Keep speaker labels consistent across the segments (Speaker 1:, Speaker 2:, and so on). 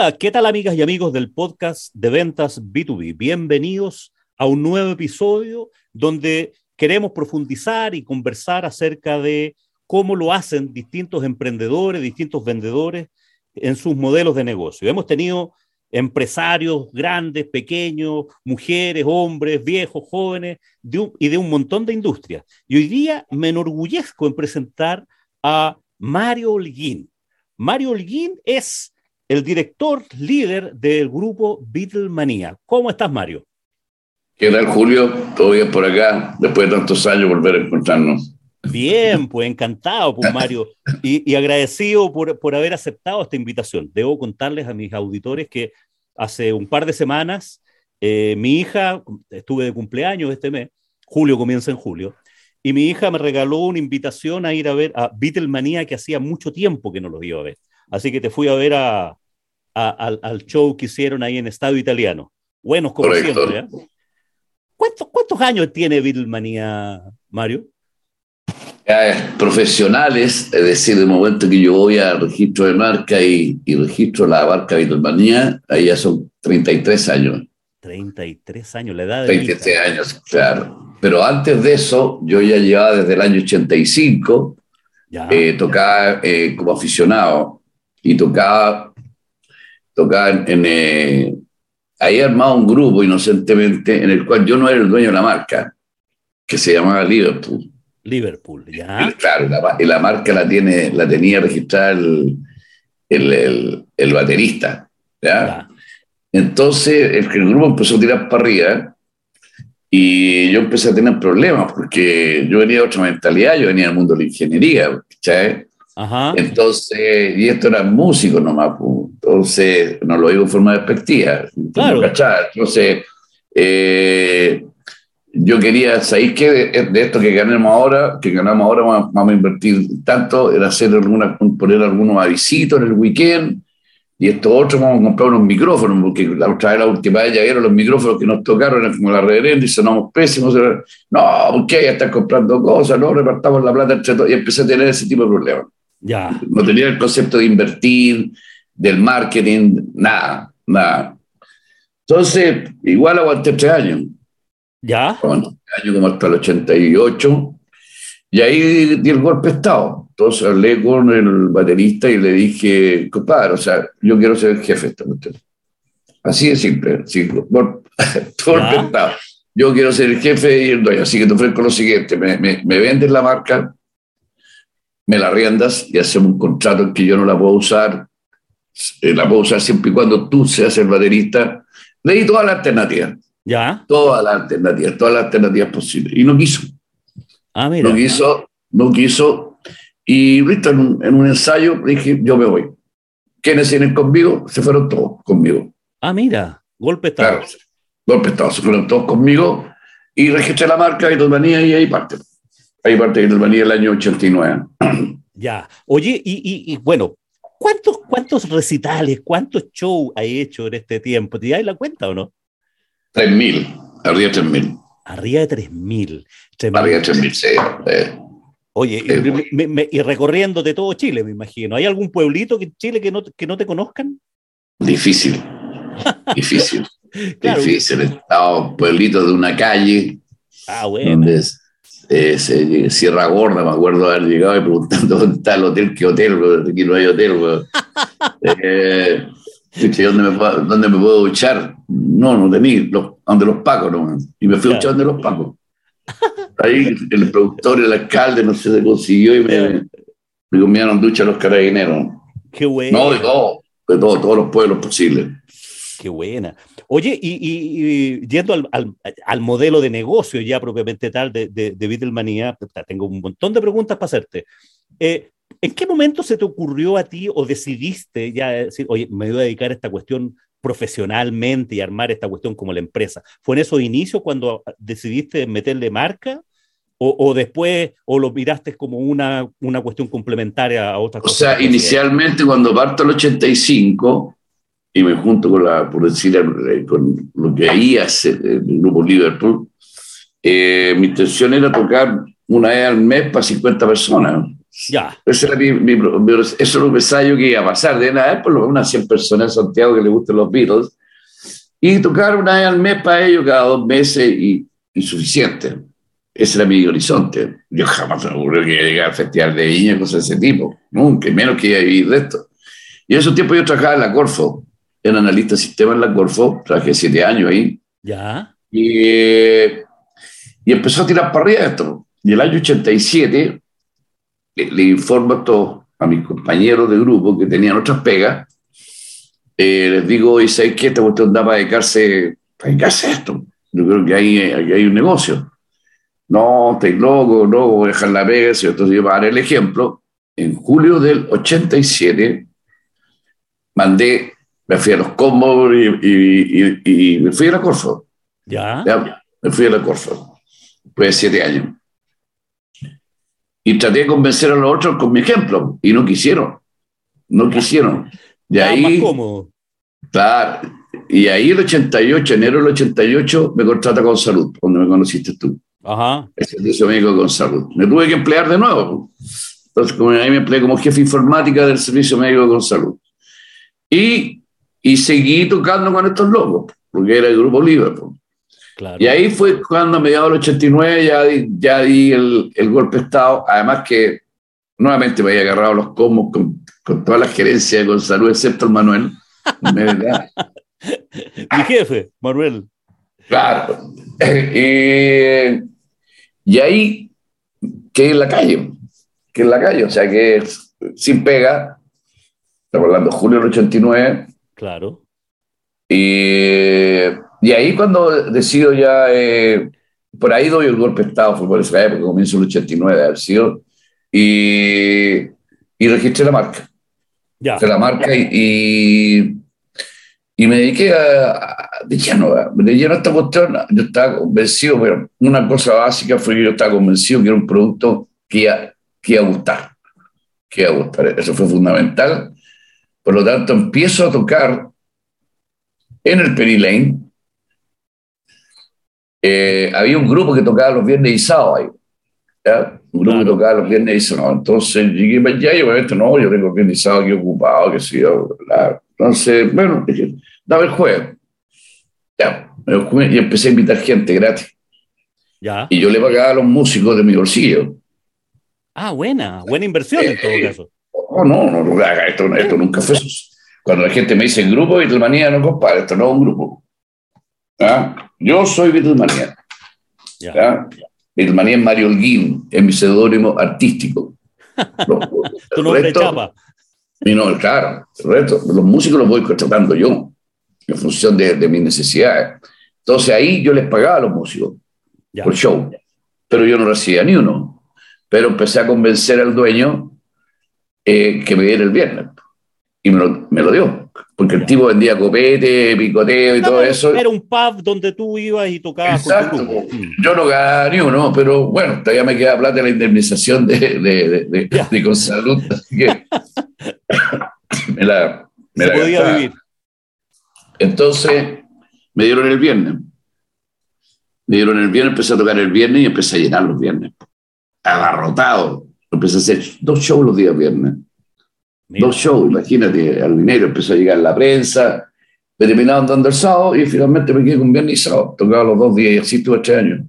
Speaker 1: Hola, ¿qué tal amigas y amigos del podcast de ventas B2B? Bienvenidos a un nuevo episodio donde queremos profundizar y conversar acerca de cómo lo hacen distintos emprendedores, distintos vendedores en sus modelos de negocio. Hemos tenido empresarios grandes, pequeños, mujeres, hombres, viejos, jóvenes, y de un montón de industrias. Y hoy día me enorgullezco en presentar a Mario Holguín. Mario Holguín es el director líder del grupo Beatlemania. ¿Cómo estás, Mario?
Speaker 2: ¿Qué tal, Julio? ¿Todo bien por acá? Después de tantos años volver a encontrarnos.
Speaker 1: Bien, pues encantado, pues Mario, y, agradecido por, por, haber aceptado esta invitación. Debo contarles a mis auditores que hace un par de semanas eh, mi hija, estuve de cumpleaños este mes, julio comienza en julio, y mi hija me regaló una invitación a ir a ver a Beatlemania que hacía mucho tiempo que no los iba a ver. Así que te fui a ver a, al, show que hicieron ahí en Estado Italiano. Buenos como siempre. ¿eh? ¿Cuántos, ¿Cuántos años tiene Beatlemania, Mario?
Speaker 2: profesionales, es decir, de momento que yo voy a registro de marca y, registro la marca Beatlemania, ahí ya son 33 años.
Speaker 1: 33 años, la edad de
Speaker 2: 33 años, claro. Pero antes de eso, yo ya llevaba desde el año 85, eh, tocaba eh, como aficionado y tocaba, tocaba en... Eh, ahí armado un grupo inocentemente en el cual yo no era el dueño de la marca, que se llamaba Liverpool.
Speaker 1: Liverpool, ¿ya?
Speaker 2: Claro, la, la marca la, tiene, la tenía registrada el, el, el, baterista, ¿ya? Entonces el, grupo empezó a tirar para arriba y yo empecé a tener problemas porque yo venía de otra mentalidad, yo venía del mundo de la ingeniería, ¿sabes? Ajá. Entonces, y esto era músico nomás, pues. entonces no lo digo en forma despectiva, claro. Entonces, eh, yo quería, ¿sabéis qué? De, esto que ganamos ahora, que ganamos ahora, vamos, a invertir tanto en hacer alguna, poner algunos avisitos en el weekend, y esto otro vamos a comprar unos micrófonos, porque la otra vez, la última vez ya vieron los micrófonos que nos tocaron, eran como la reverenda y sonamos pésimos. No, porque ya están comprando cosas, no repartamos la plata entre todos, y empecé a tener ese tipo de problemas. Ya. No tenía el concepto de invertir, del marketing, nada, nada. Entonces, igual aguanté tres años.
Speaker 1: ¿Ya?
Speaker 2: Bueno, año como hasta el 88. Y ahí di el golpe de Estado. Entonces hablé con el baterista y le dije, compadre, o sea, yo quiero ser el jefe de esta cuestión. Así de simple, sí, golpe de Estado. Yo quiero ser el jefe y el dueño. Así que te ofrezco lo siguiente: me, me, me vendes la marca, me la riendas y hacemos un contrato en que yo no la puedo usar. Eh, la puedo usar siempre y cuando tú seas el baterista. Le di toda la alternativa.
Speaker 1: Ya.
Speaker 2: Todas las alternativas, todas las alternativas posibles. Y no quiso.
Speaker 1: Ah, mira.
Speaker 2: No quiso, no quiso. Y listo, en un, en un ensayo dije, yo me voy. ¿Quiénes vienen conmigo? Se fueron todos conmigo.
Speaker 1: Ah, mira, golpe estado.
Speaker 2: Claro, golpe estado. Se fueron todos conmigo y registré la marca Beatlemania y ahí parte. Ahí parte Beatlemania el año 89.
Speaker 1: Ya. Oye, y, y, bueno, ¿cuántos, ¿cuántos recitales, cuántos shows hay hecho en este tiempo? ¿Te das la cuenta o no?
Speaker 2: 3.000, arriba de 3.000.
Speaker 1: Arriba de 3.000.
Speaker 2: Arriba de 3.000, sí.
Speaker 1: Oye, y, recorriendo de todo Chile, me imagino. ¿Hay algún pueblito en Chile que no, que no te conozcan?
Speaker 2: Difícil, difícil, difícil. Estamos pueblitos de una calle.
Speaker 1: Ah, bueno.
Speaker 2: Donde eh, Sierra Gorda, me acuerdo haber llegado y preguntando dónde está el hotel, qué hotel, aquí no hay hotel. eh, ¿dónde, me, ¿Dónde me puedo duchar? No, no de mí, los, donde los pacos, no. Y me fui a echar donde los pacos. Ahí el productor, el alcalde, no sé, se consiguió y me, me comieron ducha los carabineros.
Speaker 1: Qué bueno.
Speaker 2: No, de todo, de todo, todos los pueblos posibles.
Speaker 1: Qué buena. Oye, y, y, yendo al, al, al, modelo de negocio ya propiamente tal de, de, de Beatlemania, tengo un montón de preguntas para hacerte. Eh, ¿En qué momento se te ocurrió a ti o decidiste ya decir, oye, me voy a dedicar a esta cuestión profesionalmente y armar esta cuestión como la empresa? ¿Fue en esos inicios cuando decidiste meterle marca? O, o, después, o lo miraste como una, una cuestión complementaria a otras
Speaker 2: cosas? O sea, inicialmente cuando parto el 85 y me junto con la, por decir, eh, con lo que ahí hace el grupo Liverpool, eh, mi intención era tocar una vez al mes para 50 personas.
Speaker 1: Ya.
Speaker 2: Ese era mi, mi, eso era un ensayo que iba a pasar. De nada, por lo menos unas 100 personas en Santiago que le gusten los Beatles. Y tocar una vez al mes para ellos, cada dos meses y, y suficiente. Ese era mi horizonte. Yo jamás me ocurrió que iba a llegar al Festival de Viña, cosas de ese tipo. Nunca, menos que iba a vivir de esto. Y en esos tiempos yo trabajaba en la Corfo. Era analista de sistema en la Corfo. Trabajé siete años ahí.
Speaker 1: Ya.
Speaker 2: Y, y empezó a tirar para arriba esto. Y el año 87 le, le informo esto a mis compañeros de grupo que tenían otras pegas. Eh, les digo, ¿y sabes qué? Esta cuestión da para dedicarse, para dedicarse a esto. Yo creo que ahí, ahí hay un negocio. No, estáis loco, no, voy a dejar la pega. Entonces yo para dar el ejemplo, en julio del 87 mandé, me fui a los combos y, y, y, y me fui a la Corfo.
Speaker 1: Ya.
Speaker 2: Ya, me fui a la Corfo. Después de siete años. Y traté de convencer a los otros con mi ejemplo. Y no quisieron. No quisieron. Y
Speaker 1: Estaba
Speaker 2: ahí,
Speaker 1: más cómodo.
Speaker 2: claro. Y ahí el 88, enero del 88, me contrata con salud, donde me conociste tú.
Speaker 1: Ajá.
Speaker 2: El servicio médico con salud. Me tuve que emplear de nuevo. Entonces, como ahí me empleé como jefe informática del servicio médico con salud. Y, y seguí tocando con estos locos, porque era el grupo pues.
Speaker 1: Claro.
Speaker 2: Y ahí fue cuando a mediados del 89 ya di, ya di el, el golpe de Estado, además que nuevamente me había agarrado los comos con, con toda la gerencia con salud, excepto el Manuel.
Speaker 1: Mi jefe, Manuel.
Speaker 2: Claro. Eh, y ahí que en la calle, que en la calle, o sea que sin pega, estamos hablando de julio del 89,
Speaker 1: Claro.
Speaker 2: y, y ahí cuando decido ya, eh, por ahí doy el golpe de Estado, fue por esa época, comienzo el 89 de haber sido, y, y registré la marca.
Speaker 1: Ya.
Speaker 2: Registré la marca y, y, y me dediqué a, de lleno, de lleno a esta cuestión. Yo estaba convencido, pero una cosa básica fue que yo estaba convencido que era un producto que iba, que iba a gustar, que iba a gustar. Eso fue fundamental. Por lo tanto, empiezo a tocar en el Penny Lane. Eh, había un grupo que tocaba los viernes y sábados ahí. ¿ya? Un grupo que tocaba los viernes y sábados. Entonces llegué para allá y obviamente no, yo tengo viernes y sábado aquí ocupado, que sé yo. Entonces, bueno, dije, dame el jueves. Ya, me lo comí y empecé a invitar gente gratis.
Speaker 1: Ya.
Speaker 2: Y yo le pagaba a los músicos de mi bolsillo.
Speaker 1: Ah, buena. Buena inversión en todo
Speaker 2: Eh,
Speaker 1: caso.
Speaker 2: Oh, no, no, no, esto, esto nunca fue. Cuando la gente me dice grupo Beatlemania, no compadre, esto no es un grupo. ¿Ah? Yo soy Beatlemania.
Speaker 1: Ya.
Speaker 2: ¿ya? Beatlemania es Mario Holguín, es mi seudónimo artístico. Los-
Speaker 1: Tu nombre
Speaker 2: resto-
Speaker 1: chapa.
Speaker 2: y no, claro, el resto, los músicos los voy contratando yo, en función de, de mis necesidades. Entonces ahí yo les pagaba a los músicos
Speaker 1: Ya.
Speaker 2: por show, pero yo no recibía ni uno. Pero empecé a convencer al dueño eh, que me diera el viernes. Y me lo, me lo dio, porque el tipo vendía copete, picoteo y todo eso.
Speaker 1: Era un pub donde tú ibas y tocabas
Speaker 2: Exacto.
Speaker 1: con tu grupo.
Speaker 2: Yo no ganaba ni uno, pero bueno, todavía me queda plata la indemnización de, de, de, de,
Speaker 1: Ya.
Speaker 2: de Consalud, así que me la, me
Speaker 1: Se
Speaker 2: la
Speaker 1: podía
Speaker 2: gastaba.
Speaker 1: vivir.
Speaker 2: Entonces me dieron el viernes. Me dieron el viernes, empecé a tocar el viernes y empecé a llenar los viernes. Abarrotado. Empecé a hacer dos shows los días viernes.
Speaker 1: Mira.
Speaker 2: Dos shows, imagínate, al dinero empezó a llegar la prensa, me terminaban dando el sábado y finalmente me quedé con viernes y sábado. Tocaba los dos días y así estuve tres años.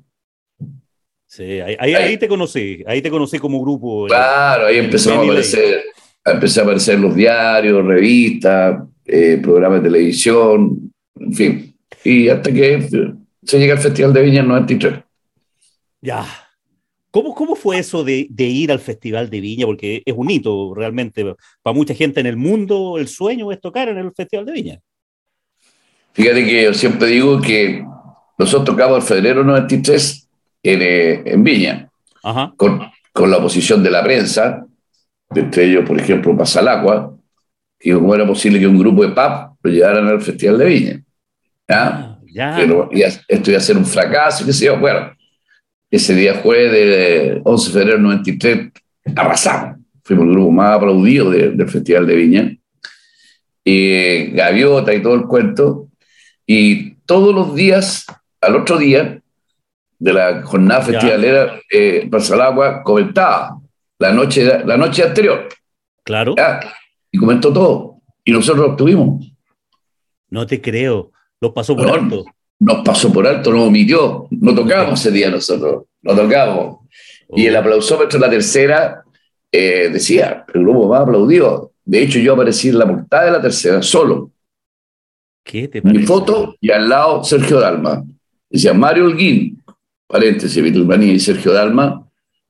Speaker 1: Sí, ahí, ahí, ahí te conocí. Ahí te conocí como grupo.
Speaker 2: Claro, ahí empezó a aparecer, empecé a aparecer los diarios, revistas, eh, programas de televisión, en fin. Y hasta que se llega al Festival de Viña en 93.
Speaker 1: Ya. ¿Cómo, ¿Cómo fue eso de, de ir al Festival de Viña? Porque es un hito realmente. Para mucha gente en el mundo, el sueño es tocar en el Festival de Viña.
Speaker 2: Fíjate que yo siempre digo que nosotros tocamos en febrero 93 en, eh, en Viña,
Speaker 1: Ajá.
Speaker 2: con, con la oposición de la prensa, entre ellos, por ejemplo, Pasalacua, y cómo era posible que un grupo de pub lo llevaran al Festival de Viña. ¿Ya?
Speaker 1: Ah, ya.
Speaker 2: no- iba- esto iba a ser un fracaso, qué sé yo. Bueno, ese día jueves de 11 de febrero del 93, arrasamos. Fuimos el grupo más aplaudido de- del Festival de Viña. Y Gaviota y todo el cuento. Y todos los días, al otro día de la jornada festivalera, eh, Pasalagua comentaba la noche, la noche anterior.
Speaker 1: Claro.
Speaker 2: Y comentó todo. Y nosotros lo obtuvimos.
Speaker 1: No te creo. Lo pasó por alto.
Speaker 2: Nos pasó por alto, nos omitió. No tocábamos ese día nosotros. No tocábamos. Y el oh. aplausómetro de la tercera eh, decía, el grupo más aplaudido. De hecho, yo aparecí en la portada de la tercera, solo.
Speaker 1: ¿Qué te parece?
Speaker 2: Mi foto y al lado Sergio Dalma. Decía Mario Holguín, paréntesis, Vitulmanía y Sergio Dalma,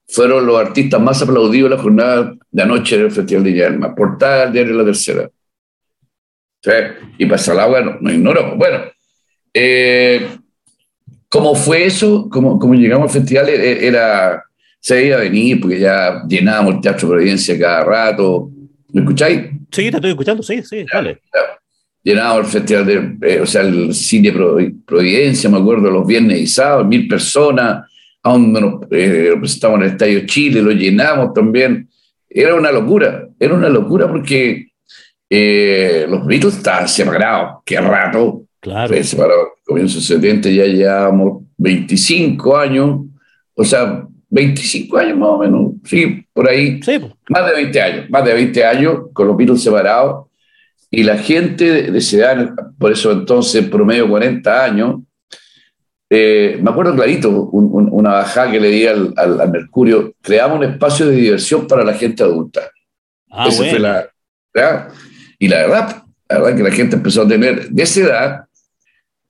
Speaker 2: fueron los artistas más aplaudidos en la jornada de anoche del Festival de Llama. Portada del diario La Tercera. Y pasa el agua, no, no ignoro. Bueno, eh, ¿cómo fue eso? ¿Cómo, ¿Cómo, llegamos al festival? E, e, era, se veía venir porque ya llenábamos el Teatro Providencia cada rato. ¿Me escucháis?
Speaker 1: Sí, te estoy escuchando, sí, sí, vale.
Speaker 2: Llenábamos el festival de, eh, o sea, el cine Providencia, me acuerdo, los viernes y sábados, mil personas, a donde nos eh, en el Estadio Chile, lo llenamos también. Era una locura, era una locura porque eh, los Beatles estaban separados, qué rato.
Speaker 1: Claro.
Speaker 2: Separados, comienzo 70, ya llevamos 25 años, o sea, 25 años más o menos, sí, por ahí.
Speaker 1: Sí.
Speaker 2: Más de 20 años, más de 20 años con los Beatles separados. Y la gente de esa edad, por eso entonces promedio 40 años, eh, me acuerdo clarito, una bajada que le di al, al, Mercurio, creamos un espacio de diversión para la gente adulta.
Speaker 1: Ah, Esa fue
Speaker 2: la, y la verdad, la verdad que la gente empezó a tener, de esa edad,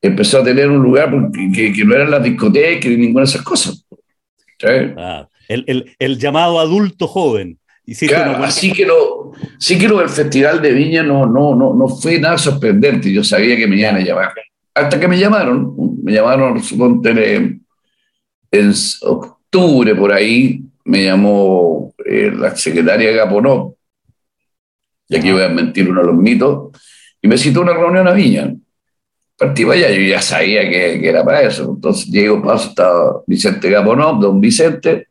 Speaker 2: empezó a tener un lugar que, que no eran las discotecas ni ninguna de esas cosas.
Speaker 1: Ah, el, el, el, llamado adulto joven.
Speaker 2: Claro, así que lo, sí que lo del Festival de Viña no, no, no, no fue nada sorprendente. Yo sabía que me iban a llamar. Hasta que me llamaron, me llamaron, suponte, en octubre por ahí, me llamó eh, la secretaria Gaponó, y aquí voy a mentir uno de los mitos, y me citó una reunión a Viña. Partí para allá, yo ya sabía que, era para eso. Entonces llego, paso, estaba Vicente Gaponó, don Vicente,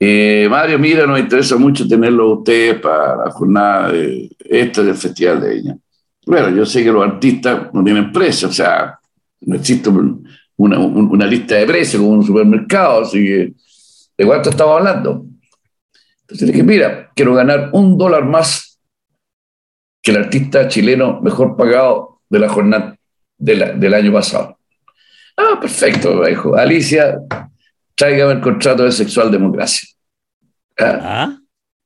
Speaker 2: eh, Mario, mira, nos interesa mucho tenerlo a ustedes para la jornada de, esta del Festival de Viña. Bueno, yo sé que los artistas no tienen precio, o sea, no existe una, una lista de precios como un supermercado, así que, ¿de cuánto estamos hablando? Entonces le dije, mira, quiero ganar un dólar más que el artista chileno mejor pagado de la jornada del año pasado. Ah, perfecto, dijo. Alicia, tráigame el contrato de sexual democracia. Ah, ¿Ah?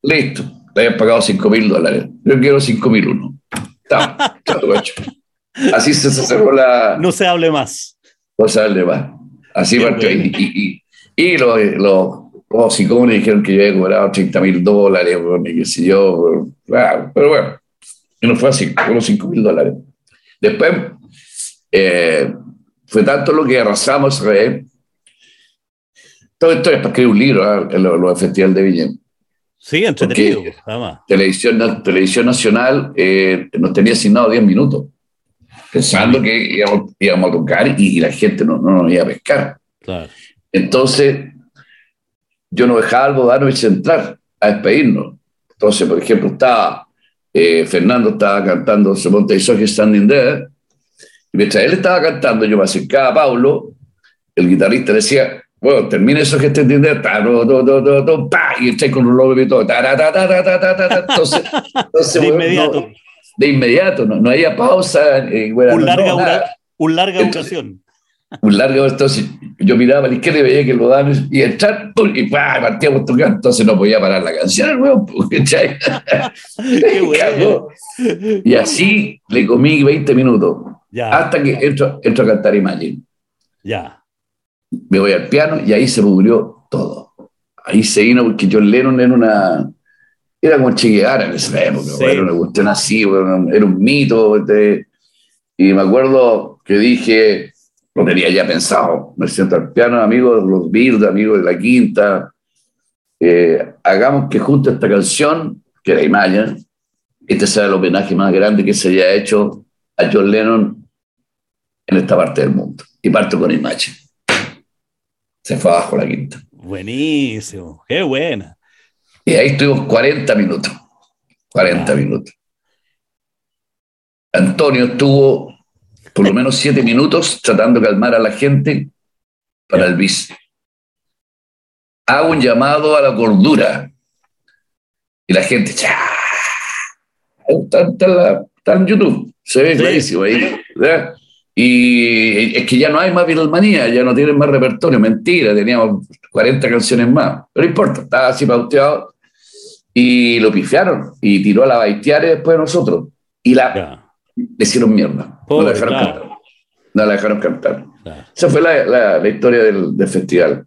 Speaker 2: Listo, le habían pagado 5 mil dólares. Yo quiero 5 mil uno. Está, Así se cerró la.
Speaker 1: No se hable más.
Speaker 2: No se hable más. Así partió. Y, y, y, los, los, los psicólogos dijeron que yo había cobrado 30 mil dólares, y qué sé yo. pero bueno, y no fue así, fueron 5 mil dólares. Después, eh, fue tanto lo que arrasamos, ¿eh? Todo esto es para escribir un libro, ¿eh? lo, lo Festival de Viña.
Speaker 1: Sí, entretenido.
Speaker 2: Televisión, televisión Nacional eh, nos tenía asignado 10 minutos, pensando que íbamos, a tocar y, la gente no, no, nos iba a pescar.
Speaker 1: Claro.
Speaker 2: Entonces, yo no dejaba al Bodanovich entrar a despedirnos. Entonces, por ejemplo, estaba eh, Fernando estaba cantando Se monta y Standing There, y mientras él estaba cantando, yo me acercaba a Pablo, el guitarrista decía, bueno, termina eso que te entiende, y está con un logo y todo. Entonces, entonces,
Speaker 1: de inmediato.
Speaker 2: de inmediato, no, no había pausa.
Speaker 1: Eh, bueno, un, larga, una, un larga ocasión.
Speaker 2: Un largo, entonces yo miraba a la izquierda y veía que lo daban y entrar, y ¡pah! partíamos tocando, entonces no podía parar la canción, el huevo, y así le comí 20 minutos,
Speaker 1: ya.
Speaker 2: hasta que entro, entro a cantar Imagine.
Speaker 1: Ya
Speaker 2: me voy al piano y ahí se murió todo. Ahí se vino porque John Lennon era una... Era como Che Guevara en esa época, era una cuestión así, era un mito. Este, y me acuerdo que dije, lo tenía ya pensado, me siento al piano, amigos de los Beatles, amigos de la Quinta, eh, hagamos que junto esta canción, que era Imaya, este sea el homenaje más grande que se haya hecho a John Lennon en esta parte del mundo. Y parto con Imagine se fue abajo la quinta.
Speaker 1: Buenísimo, qué buena.
Speaker 2: Y ahí estuvimos 40 minutos. 40 minutos. Antonio estuvo por lo menos 7 minutos tratando de calmar a la gente para el bis. Hago un llamado a la cordura. Y la gente, ¡cha! Está, está, en YouTube, se ve clarísimo ahí. ¿verdad? Y es que ya no hay más Beatlemanía, ya no tienen más repertorio, mentira, teníamos 40 canciones más, pero no importa, estaba así pauteado y lo pifiaron y tiró a la baiteare después de nosotros y la le hicieron mierda, no la dejaron cantar. No la dejaron cantar. Esa fue la, la, historia del, del, festival.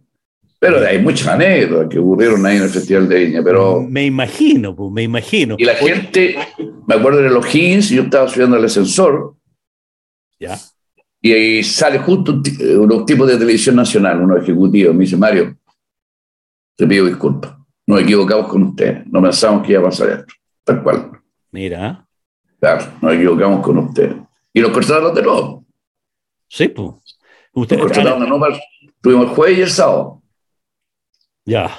Speaker 2: Pero hay muchas anécdotas que ocurrieron ahí en el Festival de Viña, pero...
Speaker 1: Me imagino, pues, me imagino.
Speaker 2: Y la gente, me acuerdo de los Higgins, yo estaba subiendo el ascensor.
Speaker 1: Ya
Speaker 2: y ahí sale justo unos tipos de televisión nacional, unos ejecutivos, me dice, Mario, te pido disculpas, nos equivocamos con usted, no pensamos que iba a pasar esto, tal cual.
Speaker 1: Mira.
Speaker 2: Claro, nos equivocamos con usted. Y los cortaron de nuevo.
Speaker 1: Sí, pues.
Speaker 2: Usted, de nuevo, tuvimos el jueves y el sábado.
Speaker 1: Ya.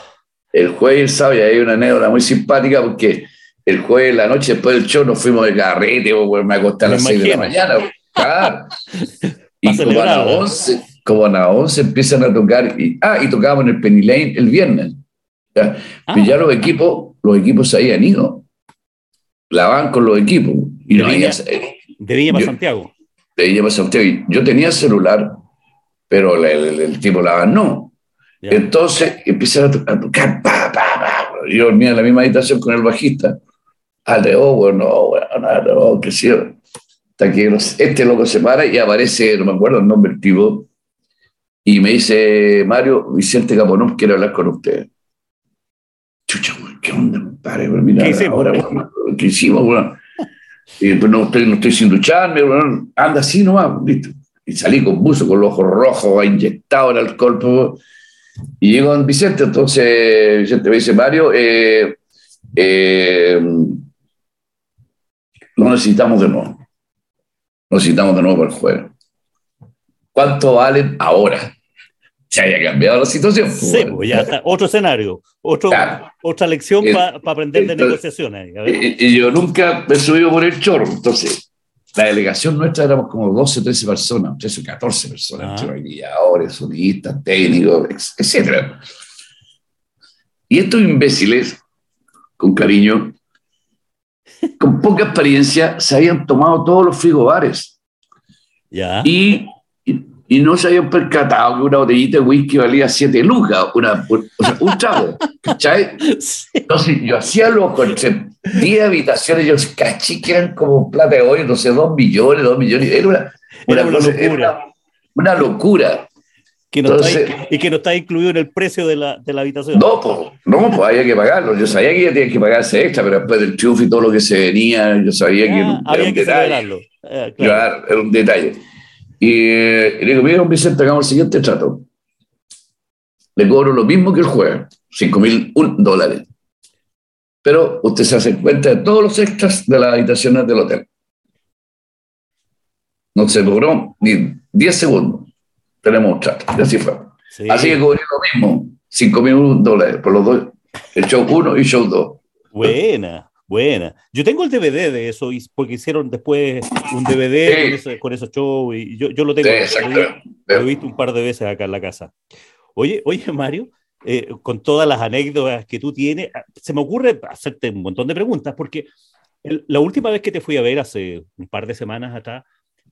Speaker 2: El jueves y el sábado, y hay una anécdota muy simpática porque el jueves, la noche después del show, nos fuimos de carrete, me acosté a las 6 de la mañana. Y como a las 11, como a las 11 empiezan a tocar, y, ah, y tocábamos en el Penny Lane el viernes. ¿ya? Ah. ya los equipos, los equipos se habían ido. La van con los equipos. Y
Speaker 1: de, de Viña para Santiago.
Speaker 2: De Viña para Santiago. Yo tenía celular, pero el, tipo la van no. Entonces empiezan a, tocar, pa, pa, pa. yo dormía en la misma habitación con el bajista. Ah, de, oh, bueno, bueno, no, que sí hasta que este loco se para y aparece, no me acuerdo el nombre del tipo, y me dice, Mario, Vicente Caponón quiere hablar con usted. Chucha, ¿qué onda, compadre? Mira, ¿Qué hicimos? Ahora, ¿Qué hicimos, Y pues no estoy, no estoy sin ducharme, anda así nomás, ¿viste? Y salí con buzo, con los ojos rojos, inyectado en alcohol. Pues, y llego con Vicente, entonces Vicente me dice, Mario, eh, eh, lo necesitamos de nuevo nos citamos de nuevo para el juego. ¿Cuánto valen ahora? Se haya cambiado la situación.
Speaker 1: Pues, sí, pues ya está. Otro escenario, otro, otra lección para aprender de negociaciones.
Speaker 2: Y, yo nunca me he subido por el chorro. Entonces, la delegación nuestra éramos como 12, 13 personas, 13 o 14 personas, ah. guiadores, sonidistas, técnicos, etc. Y estos imbéciles, con cariño, con poca experiencia, se habían tomado todos los frigobares.
Speaker 1: Ya.
Speaker 2: Y, y, no se habían percatado que una botellita de whisky valía 7 lucas, una, o sea, un chavo. ¿Cachai? Entonces yo hacía los con 10 habitaciones, yo caché que eran como plata de hoy, no sé, 2 millones, 2 millones. Era una, una, locura. Era una locura
Speaker 1: y que no está incluido en el precio de la, de la habitación.
Speaker 2: No, pues, no, pues había que pagarlo. Yo sabía que ya tenía que pagarse extra, pero después del triunfo y todo lo que se venía, yo sabía que era,
Speaker 1: ah, un
Speaker 2: detalle. Eh, claro. era un detalle. Y, le digo, mira, Vicente, hagamos el siguiente trato. Le cobro lo mismo que el jueves, 5 mil dólares. Pero usted se hace cuenta de todos los extras de las habitaciones del hotel. No se logró ni 10 segundos tenemos un trato. Y así fue. Así que cobré lo mismo, 5 mil dólares por los dos, el show 1 y show 2.
Speaker 1: Buena, buena. Yo tengo el DVD de eso, porque hicieron después un DVD con, esos shows, y yo, yo lo tengo. lo, he visto un par de veces acá en la casa. Oye, oye Mario, eh, con todas las anécdotas que tú tienes, ah, se me ocurre hacerte un montón de preguntas, porque la última vez que te fui a ver, hace un par de semanas atrás,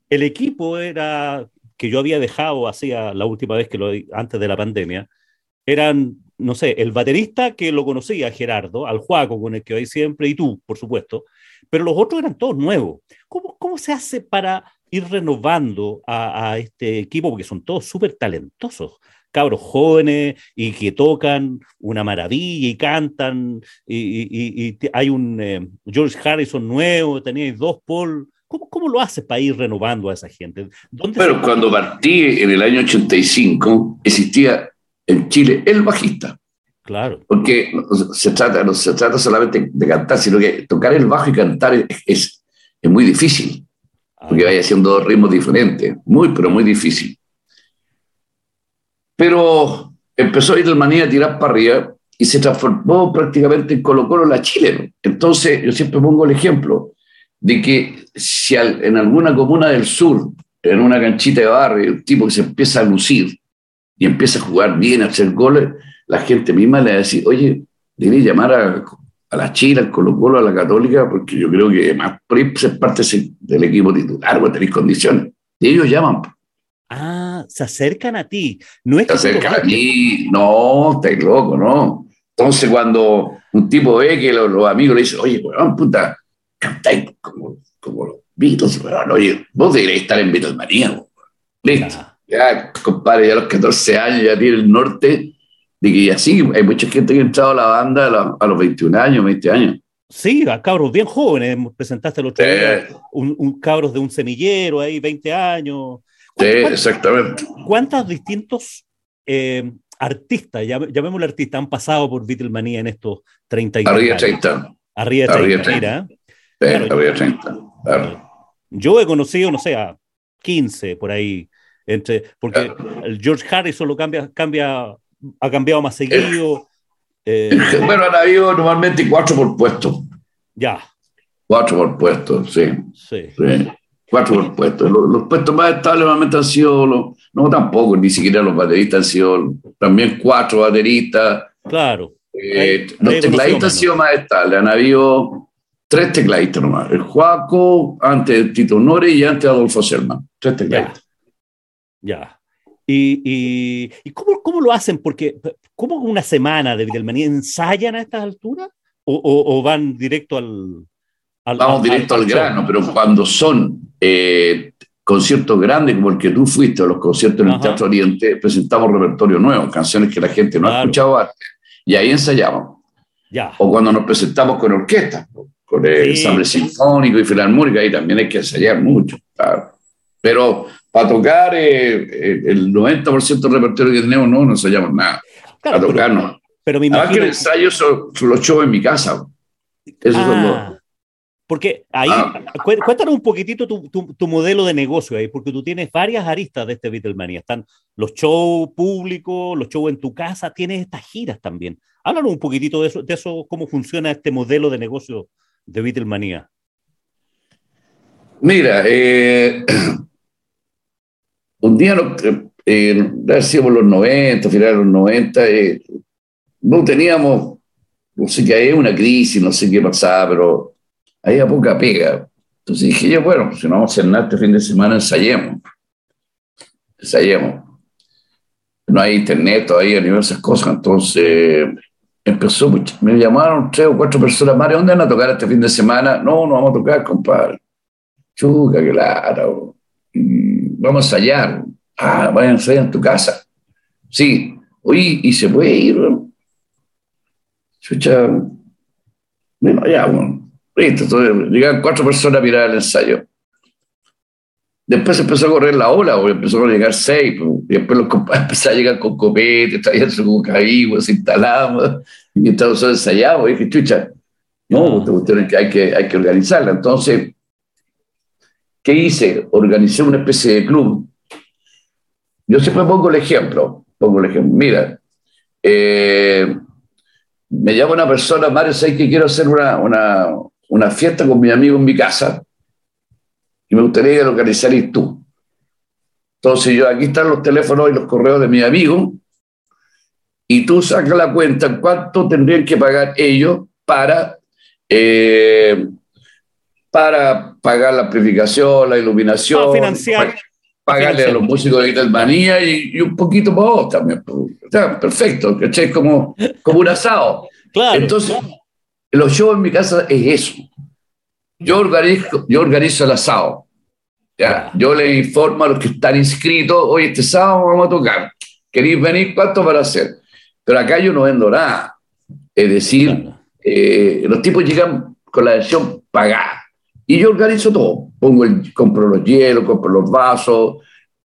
Speaker 1: el equipo era que yo había dejado hacía la última vez que lo antes de la pandemia, eran, no sé, el baterista que lo conocía, Gerardo, al Juaco con el que hoy siempre, y tú, por supuesto, pero los otros eran todos nuevos. ¿Cómo, cómo se hace para ir renovando a, este equipo? Porque son todos súper talentosos, cabros jóvenes y que tocan una maravilla y cantan, y, hay un eh, George Harrison nuevo, tenéis dos Paul ¿Cómo, ¿Cómo, lo haces para ir renovando a esa gente?
Speaker 2: Bueno, cuando partí en el año 85, existía en Chile el bajista.
Speaker 1: Claro.
Speaker 2: Porque se trata, no se trata solamente de cantar, sino que tocar el bajo y cantar es, es, es muy difícil. Porque ah. vaya haciendo dos ritmos diferentes. Muy, pero muy difícil. Pero empezó a ir el manía a tirar para arriba y se transformó prácticamente en Colo Colo la Chile. Entonces, yo siempre pongo el ejemplo de que si en alguna comuna del sur, en una canchita de barrio, un tipo que se empieza a lucir y empieza a jugar bien, a hacer goles, la gente misma le va a decir, oye, debe llamar a la Chile, al Colo Colo, a la Católica, porque yo creo que más ser parte del equipo titular, pues tenéis condiciones. Y ellos llaman.
Speaker 1: Ah, se acercan a ti. No es
Speaker 2: se acercan a ti. No, estás loco, ¿no? Entonces, cuando un tipo ve que los, amigos le dicen, oye, weón, puta, cantáis como, como los Beatles, weón, oye, vos deberéis estar en Beatlemania, Listo. Ya, compadre, ya a los 14 años ya tiene el norte de que así hay mucha gente que ha entrado a la banda a, los 21 años, 20 años.
Speaker 1: Sí, a cabros bien jóvenes, presentaste el otro día un, cabros de un semillero ahí, 20 años.
Speaker 2: Sí, exactamente.
Speaker 1: ¿Cuántos distintos eh, artistas, llamémosle artistas, han pasado por Beatlemania en estos 30
Speaker 2: años? Arriba 30.
Speaker 1: Arriba 30, mira.
Speaker 2: Sí, 30,
Speaker 1: Yo he conocido, no sé, a 15 por ahí, entre, porque el George Harrison lo cambia, cambia ha cambiado más seguido.
Speaker 2: Eh, bueno, han habido normalmente cuatro por puesto.
Speaker 1: Ya.
Speaker 2: Cuatro por puesto, sí.
Speaker 1: Sí.
Speaker 2: Cuatro por puesto. Los, puestos más estables normalmente han sido, los, no tampoco, ni siquiera los bateristas han sido, también cuatro bateristas.
Speaker 1: Claro.
Speaker 2: Eh, los tecladistas han sido más estables, han habido tres tecladistas nomás. El Juaco, antes Tito Nore y antes Adolfo Selman. Tres tecladistas.
Speaker 1: ya. ¿Y, y, cómo, cómo, lo hacen? Porque, ¿cómo una semana de Beatlemania ensayan a estas alturas? ¿O, o, van directo al,
Speaker 2: Vamos directo al, grano, pero cuando son eh, conciertos grandes como el que tú fuiste, o los conciertos en el Teatro Oriente, presentamos repertorio nuevo, canciones que la gente no ha escuchado antes, y ahí ensayamos.
Speaker 1: Ya.
Speaker 2: O cuando nos presentamos con orquesta, con el ensamble sinfónico y filarmónica, ahí también hay que ensayar mucho. Claro. Pero para tocar eh, eh, el 90% del repertorio que tenemos, no, no ensayamos nada. para tocar, no.
Speaker 1: Pero me imagino...
Speaker 2: que el ensayo son, los shows en mi casa. Eso
Speaker 1: ah, Porque ahí, ah. cuéntanos un poquitito tu, tu, modelo de negocio ahí, porque tú tienes varias aristas de este Beatlemania. Están los shows públicos, los shows en tu casa, tienes estas giras también. Háblanos un poquitito de eso, de eso, cómo funciona este modelo de negocio de Beatlemania.
Speaker 2: Mira, eh, un día, eh, decíamos los 90, finales de los 90, eh, no teníamos, no sé qué, una crisis, no sé qué pasaba, pero había poca pega. Entonces dije yo, bueno, si no vamos a nada este fin de semana, ensayemos. Ensayemos. No hay internet todavía ni esas cosas, entonces empezó, me llamaron tres o cuatro personas, Mario, ¿dónde van a tocar este fin de semana? No, no vamos a tocar, compadre. Chuca, claro vamos a ensayar. Ah, vayan a ensayar en tu casa. Sí, oye, y se puede ir. Chucha, bueno, ya, bueno, listo. Entonces, llegan cuatro personas a mirar el ensayo. Después empezó a correr la ola, o empezó a llegar seis, y después los compadres empezaron a llegar con copete, traían su bucaívo, se instalaban, y mientras nosotros ensayábamos, y dije, chucha, no, cuestión que hay que, hay que organizarla. Entonces, ¿Qué hice? Organicé una especie de club. Yo siempre pongo el ejemplo. Pongo el ejemplo. Mira, eh, me llama una persona, Mario, sé que quiero hacer una, una, una, fiesta con mi amigo en mi casa y me gustaría organizar y tú. Entonces yo, aquí están los teléfonos y los correos de mi amigo y tú sacas la cuenta cuánto tendrían que pagar ellos para eh, para pagar la amplificación, la iluminación,
Speaker 1: financiar,
Speaker 2: pagarle a los músicos de Guitarmanía y, y, un poquito para vos también. perfecto, ¿cachai? Como, como un asado.
Speaker 1: Claro.
Speaker 2: Entonces, los shows en mi casa es eso. Yo organizo, yo organizo el asado. ¿Ya? Yo le informo a los que están inscritos, hoy este sábado vamos a tocar. ¿Queréis venir? ¿Cuánto para hacer? Pero acá yo no vendo nada. Es decir, eh, los tipos llegan con la versión pagada. Y yo organizo todo. Pongo el, compro los hielos, compro los vasos,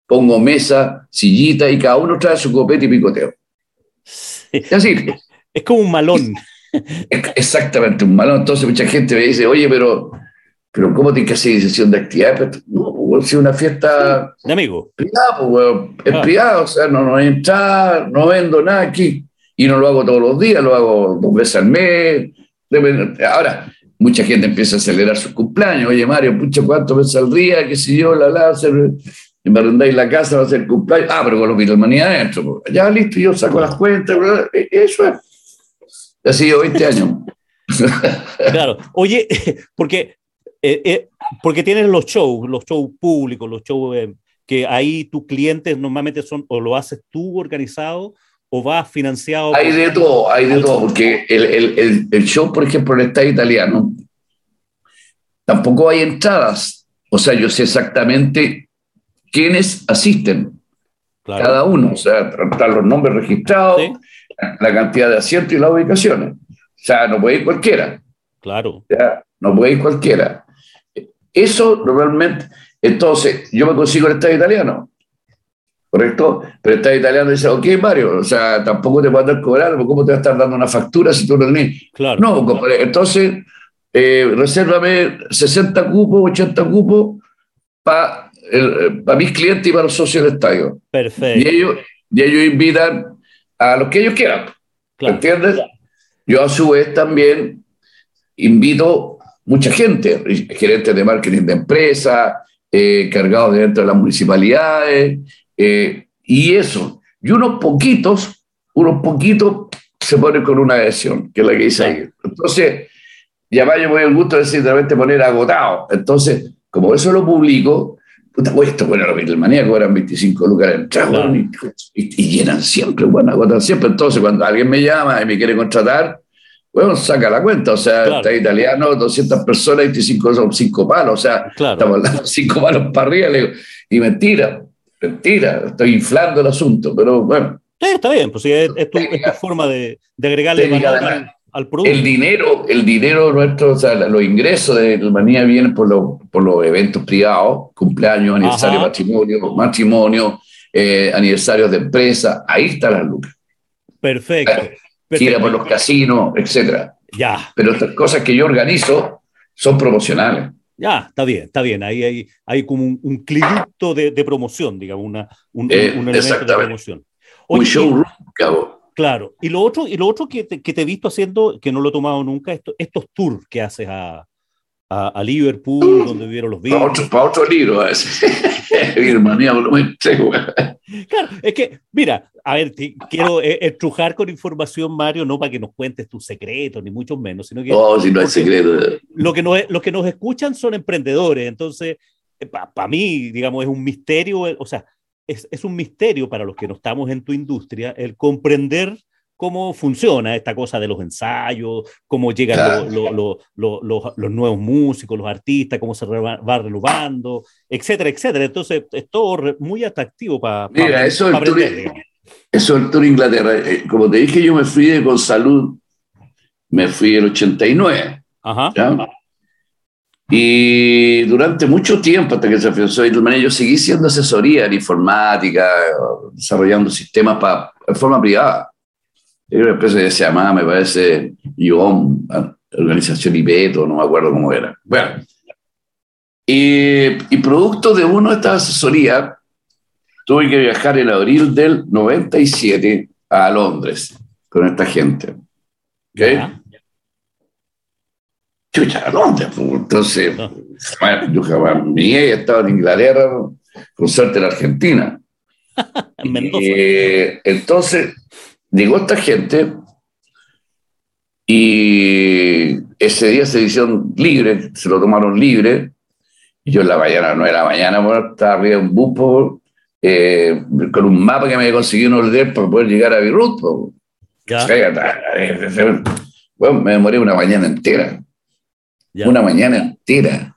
Speaker 2: pongo mesa, sillita y cada uno trae su copete y picoteo.
Speaker 1: Es así. Es como un malón.
Speaker 2: Exactamente, un malón. Entonces mucha gente me dice, oye, pero, pero ¿cómo tienes que hacer sesión de actividad? no, pues, es una fiesta...
Speaker 1: De amigo.
Speaker 2: Privada, pues, es ah. privada, o sea, no, no entra, no vendo nada aquí. Y no lo hago todos los días, lo hago dos veces al mes. Ahora, mucha gente empieza a celebrar su cumpleaños. Oye, Mario, pucha, ¿cuánto veces al día? ¿Qué sé yo? La láser, me arrendáis la casa, va a ser cumpleaños. Ah, pero con los Beatlemania adentro. Ya, listo, yo saco las cuentas. E, eso es. Ha sido 20 años.
Speaker 1: claro. Oye, porque, eh, eh, porque tienes los shows, los shows públicos, los shows que ahí tus clientes normalmente son o lo haces tú organizado o vas financiado.
Speaker 2: Hay de todo, hay de todo, porque el, el, el, show, por ejemplo, en el Estado italiano, tampoco hay entradas. O sea, yo sé exactamente quiénes asisten. Cada uno, o sea, están los nombres registrados, la cantidad de asientos y las ubicaciones. O sea, no puede ir cualquiera.
Speaker 1: Claro.
Speaker 2: No puede ir cualquiera. Eso normalmente, entonces, yo me consigo el Estado italiano, ¿correcto? Pero el Estado italiano dice, ok, Mario, o sea, tampoco te puedo cobrando, ¿cómo te va a estar dando una factura si tú no tenés?
Speaker 1: Claro.
Speaker 2: No, entonces, eh, resérvame 60 cupos, 80 cupos para mis clientes y para los socios del estadio.
Speaker 1: Perfecto.
Speaker 2: Y ellos, y ellos invitan a los que ellos quieran. ¿Entiendes? Yo a su vez también invito mucha gente, gerentes de marketing de empresas, eh, cargados dentro de las municipalidades, eh, y eso. Y unos poquitos, unos poquitos se ponen con una adhesión, que es la que dice ahí. Entonces, ya vaya yo voy al gusto de simplemente poner agotado. Entonces, como eso lo publico, puta, pues esto, bueno, los maníaco eran 25 lucas en trago y, y, llenan siempre, bueno, agotan siempre. Entonces, cuando alguien me llama y me quiere contratar, bueno, saca la cuenta, o sea, está italiano, 200 personas, 25 son 5 palos, o sea, estamos hablando de 5 palos para arriba, le digo, y mentira, mentira, estoy inflando el asunto, pero bueno.
Speaker 1: Sí, está bien, pues sí, es, tu, forma de, de agregarle valor al, producto.
Speaker 2: El dinero, el dinero nuestro, o sea, los ingresos de Manía vienen por, por los eventos privados, cumpleaños, aniversario, matrimonio, matrimonio, eh, aniversarios de empresa, ahí está la lucas.
Speaker 1: Perfecto.
Speaker 2: Gira por los casinos, etcétera.
Speaker 1: Ya.
Speaker 2: Pero estas cosas que yo organizo son promocionales.
Speaker 1: Ya, está bien, está bien. Ahí hay, hay como un, un cliducto de, de, promoción, digamos, una, un,
Speaker 2: eh,
Speaker 1: un elemento de promoción.
Speaker 2: Oye, un showroom, cabo.
Speaker 1: Claro. Y lo otro, y lo otro que, te, que te he visto haciendo, que no lo he tomado nunca, esto, estos tours que haces a, a, a Liverpool, donde vivieron los
Speaker 2: Beatles. Para otro, para otro libro, Birmania volumen 3,
Speaker 1: Claro, es que, mira, a ver, te, quiero eh, estrujar con información, Mario, no para que nos cuentes tus secretos, ni mucho menos, sino que...
Speaker 2: No, si no hay secreto.
Speaker 1: Lo que nos, los que nos escuchan son emprendedores, entonces, eh, para pa mí, digamos, es un misterio, o sea, es, es un misterio para los que no estamos en tu industria el comprender cómo funciona esta cosa de los ensayos, cómo llegan claro. lo, lo, lo, los nuevos músicos, los artistas, cómo se va renovando, etcétera, etcétera. Entonces, es todo muy atractivo para
Speaker 2: pa, Mira, eso, pa aprender, tour, eso el Tour Inglaterra. Eh, como te dije, yo me fui de con salud, me fui el 89.
Speaker 1: Ajá.
Speaker 2: ¿ya? Y durante mucho tiempo, hasta que se afianzó yo seguí siendo asesoría en informática, desarrollando sistemas para, en forma privada. Era una empresa que se llamaba, me parece, IOM, Organización IBETO, no me acuerdo cómo era. Bueno, y, y producto de una de estas asesorías, tuve que viajar en abril del 97 a Londres con esta gente. ¿Ok? Chucha, a Londres. Pues, entonces, yo jamás mi he estado en Inglaterra, con suerte en Argentina.
Speaker 1: en Mendoza.
Speaker 2: Y, entonces, llegó esta gente y ese día se hicieron libre, se lo tomaron libre. Y yo en la mañana, no era mañana, bueno, estaba arriba de un bus eh, con un mapa que me había conseguido un orden para poder llegar a Beirut.
Speaker 1: Ya.
Speaker 2: Bueno, me demoré una mañana entera. Ya. Una mañana entera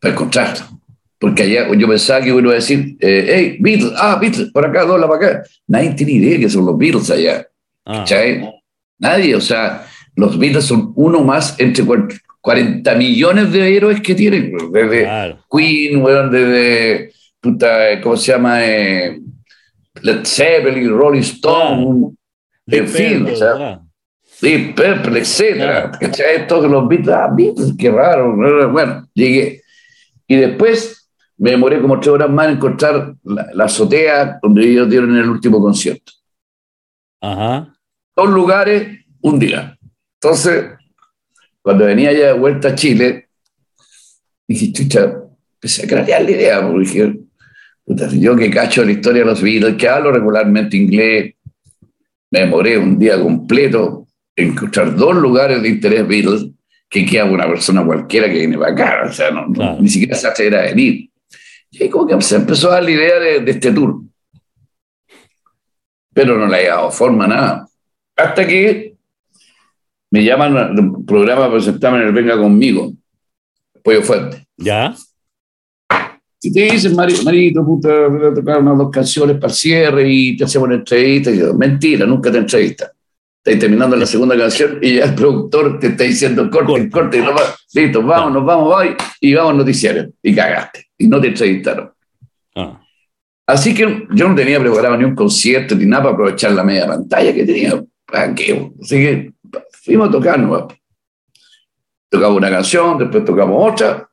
Speaker 2: para encontrarlo. Porque allá yo pensaba que uno iba a decir, eh, hey, Beatles, ah, Beatles, por acá, dobla para acá. Nadie tiene idea que son los Beatles allá.
Speaker 1: Ah.
Speaker 2: Nadie, o sea, los Beatles son uno más entre 40 millones de héroes que tienen, desde
Speaker 1: claro.
Speaker 2: Queen, bueno, desde, puta, ¿cómo se llama? Eh, Led Zeppelin, Rolling Stone,
Speaker 1: claro.
Speaker 2: en fin, o sea, Deep Purple, etcétera. ¿Cachai? Todos los Beatles, ah, Beatles, qué raro. Bueno, llegué. Y después me demoré como tres horas más en encontrar la, la azotea donde ellos dieron el último concierto.
Speaker 1: Ajá.
Speaker 2: Dos lugares, un día. Entonces, cuando venía ya de vuelta a Chile, dije, chucha, empecé a crear la idea, porque dije, puta, yo que cacho la historia de los Beatles, que hablo regularmente inglés, me demoré un día completo encontrar dos lugares de interés Beatles que queda una persona cualquiera que viene para acá, o sea, no, ni siquiera se atreverá a venir. Y ahí como que se empezó a dar la idea de, este tour. Pero no le ha dado forma nada. Hasta que me llaman al programa para presentarme en el Venga Conmigo, Pollo Fuerte.
Speaker 1: ¿Ya?
Speaker 2: Y te dicen, Marito, puta, voy a tocar unas dos canciones para el cierre y te hacemos una entrevista. Y yo, mentira, nunca te entrevista estáis terminando la segunda canción y ya el productor te está diciendo corte, corte, no va, listo, vamos, nos vamos hoy y vamos al noticiario. Y cagaste. Y no te entrevistaron. Ah. Así que yo no tenía preparado ni un concierto ni nada para aprovechar la media pantalla que tenía. Así que fuimos a tocar Tocamos una canción, después tocamos otra.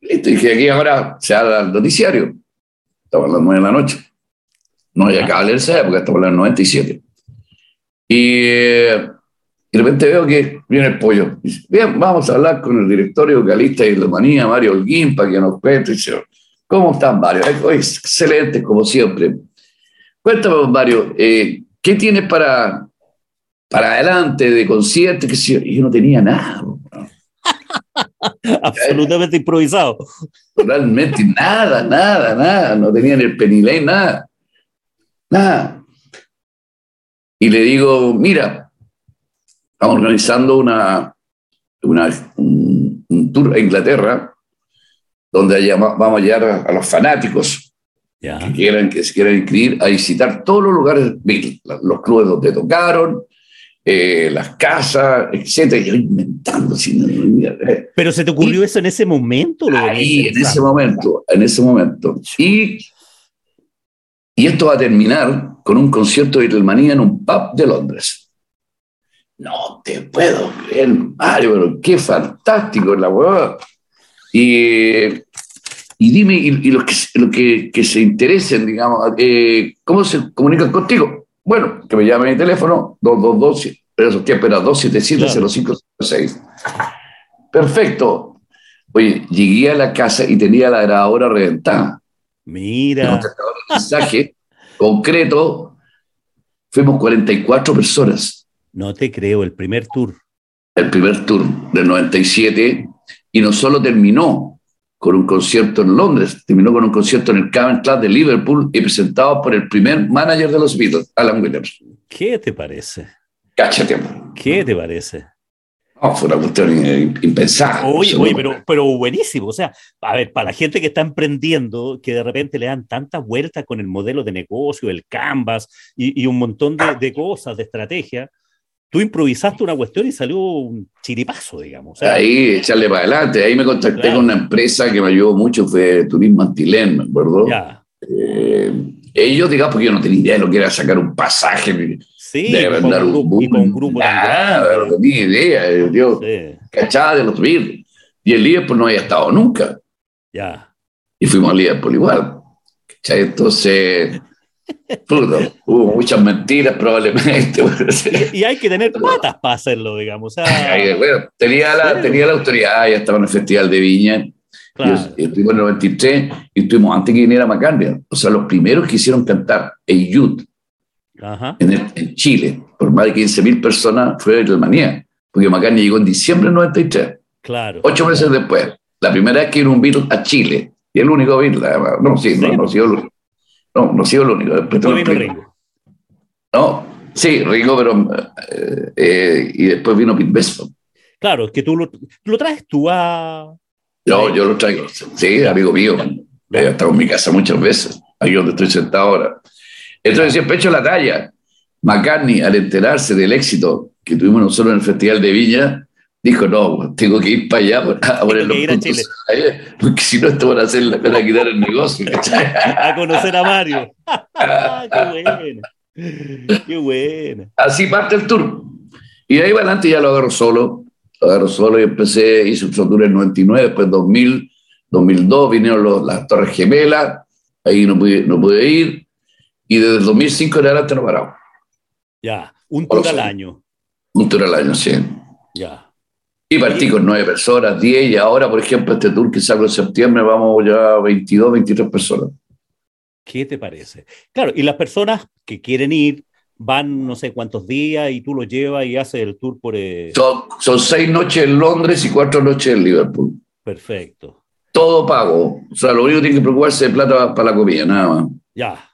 Speaker 2: Listo, y dije, aquí ahora se haga el noticiario. Estaba a las nueve de la noche. No había cable en esa época, estaba a las 97. Y, de repente veo que viene el pollo. Dice, bien, vamos a hablar con el directorio vocalista de manía Mario Holguín, para que nos cuente. Dice, ¿cómo están, Mario? Excelente, como siempre. Cuéntame, Mario, eh, ¿qué tienes para, para adelante de concierto? Que yo no tenía nada.
Speaker 1: Absolutamente improvisado.
Speaker 2: Realmente nada, nada, nada. No tenía ni el penilé, nada. Nada y le digo, mira, estamos organizando una, un, tour a Inglaterra donde vamos a llevar a, los fanáticos que quieran que se quieran inscribir a visitar todos los lugares, los clubes donde tocaron, eh, las casas, etcétera. Y yo inventando.
Speaker 1: Eh. Pero se te ocurrió eso en ese momento,
Speaker 2: Ahí, en ese momento, en ese momento. Y, y esto va a terminar con un concierto de Beatlemania en un pub de Londres. No te puedo creer, Mario, pero qué fantástico la huevada. Y, y dime, y, los, que, que, se interesen, digamos, eh, ¿cómo se comunican contigo? Bueno, que me llame mi teléfono, 222, pero eso que espera, 277-0506. Perfecto. Oye, llegué a la casa y tenía la grabadora reventada.
Speaker 1: Mira.
Speaker 2: mensaje concreto, fuimos 44 personas.
Speaker 1: No te creo, el primer tour.
Speaker 2: El primer tour del 97, y no solo terminó con un concierto en Londres, terminó con un concierto en el Cavern Club de Liverpool y presentado por el primer manager de los Beatles, Alan Williams.
Speaker 1: ¿Qué te parece?
Speaker 2: Cáchate.
Speaker 1: ¿Qué te parece?
Speaker 2: Fue una cuestión impensada.
Speaker 1: Oye, oye pero, pero buenísimo. O sea, a ver, para la gente que está emprendiendo, que de repente le dan tantas vueltas con el modelo de negocio, el canvas y, y un montón de, de, cosas, de estrategia, tú improvisaste una cuestión y salió un chiripazo, digamos.
Speaker 2: ahí, echarle para adelante. Ahí me contacté con una empresa que me ayudó mucho, fue Turismo Antilén, me acuerdo. Ya. Eh, ellos, digamos, porque yo no tenía idea de lo que era sacar un pasaje
Speaker 1: Sí, de verdad, un, grupo, y con grupo
Speaker 2: nada, no tenía idea. Yo cachaba de los Beatles. Y el Liverpool no había estado nunca.
Speaker 1: Ya.
Speaker 2: Y fuimos al Liverpool igual. Entonces, hubo muchas mentiras probablemente.
Speaker 1: y, hay que tener patas para hacerlo, digamos.
Speaker 2: bueno, tenía, la, tenía la autoridad, ya estaba en el Festival de Viña. Claro. estuvimos en el 93 y estuvimos antes que viniera McCartney. O sea, los primeros que hicieron cantar Hey Youth en, Chile, por más de 15.000 personas, fue Beatlemania, porque McCartney llegó en diciembre del 93.
Speaker 1: Claro.
Speaker 2: Ocho meses después. La primera vez que vino un Beatle a Chile, y el único Beatle, no, sí, no, no, sido el único. No, no sido el único.
Speaker 1: Después vino Ringo.
Speaker 2: No, sí, Ringo, pero. Eh, eh, y después vino Pete Besson.
Speaker 1: Claro, que tú lo, lo traes tú a.
Speaker 2: Yo, yo lo traigo, sí, amigo mío. He estado en mi casa muchas veces, ahí donde estoy sentado ahora. Entonces siempre he hecho la talla. McCartney, al enterarse del éxito que tuvimos nosotros en el Festival de Viña, dijo, no, tengo que ir para allá a poner los puntos porque si no esto van a, hacer, van a quitar el negocio.
Speaker 1: a conocer a Mario. ¡Qué buena! ¡Qué buena!
Speaker 2: Así parte el tour. Y de ahí para adelante ya lo agarro solo. Lo agarro solo y empecé, hice un tour en 99, después 2000, 2002 vinieron las Torres Gemelas, ahí no pude, no pude ir y desde el 2005 en adelante no parado.
Speaker 1: Ya, un tour al año.
Speaker 2: Un tour al año, sí.
Speaker 1: Ya.
Speaker 2: Y partí con nueve personas, diez, y ahora, por ejemplo, este tour que salgo en septiembre, vamos ya a 22, 23 personas.
Speaker 1: ¿Qué te parece? Claro, y las personas que quieren ir, van no sé cuántos días y tú los llevas y haces el tour por... Eh,
Speaker 2: son, seis noches en Londres y cuatro noches en Liverpool.
Speaker 1: Perfecto.
Speaker 2: Todo pago. O sea, lo único que tiene que preocuparse es plata para la comida, nada más.
Speaker 1: Ya,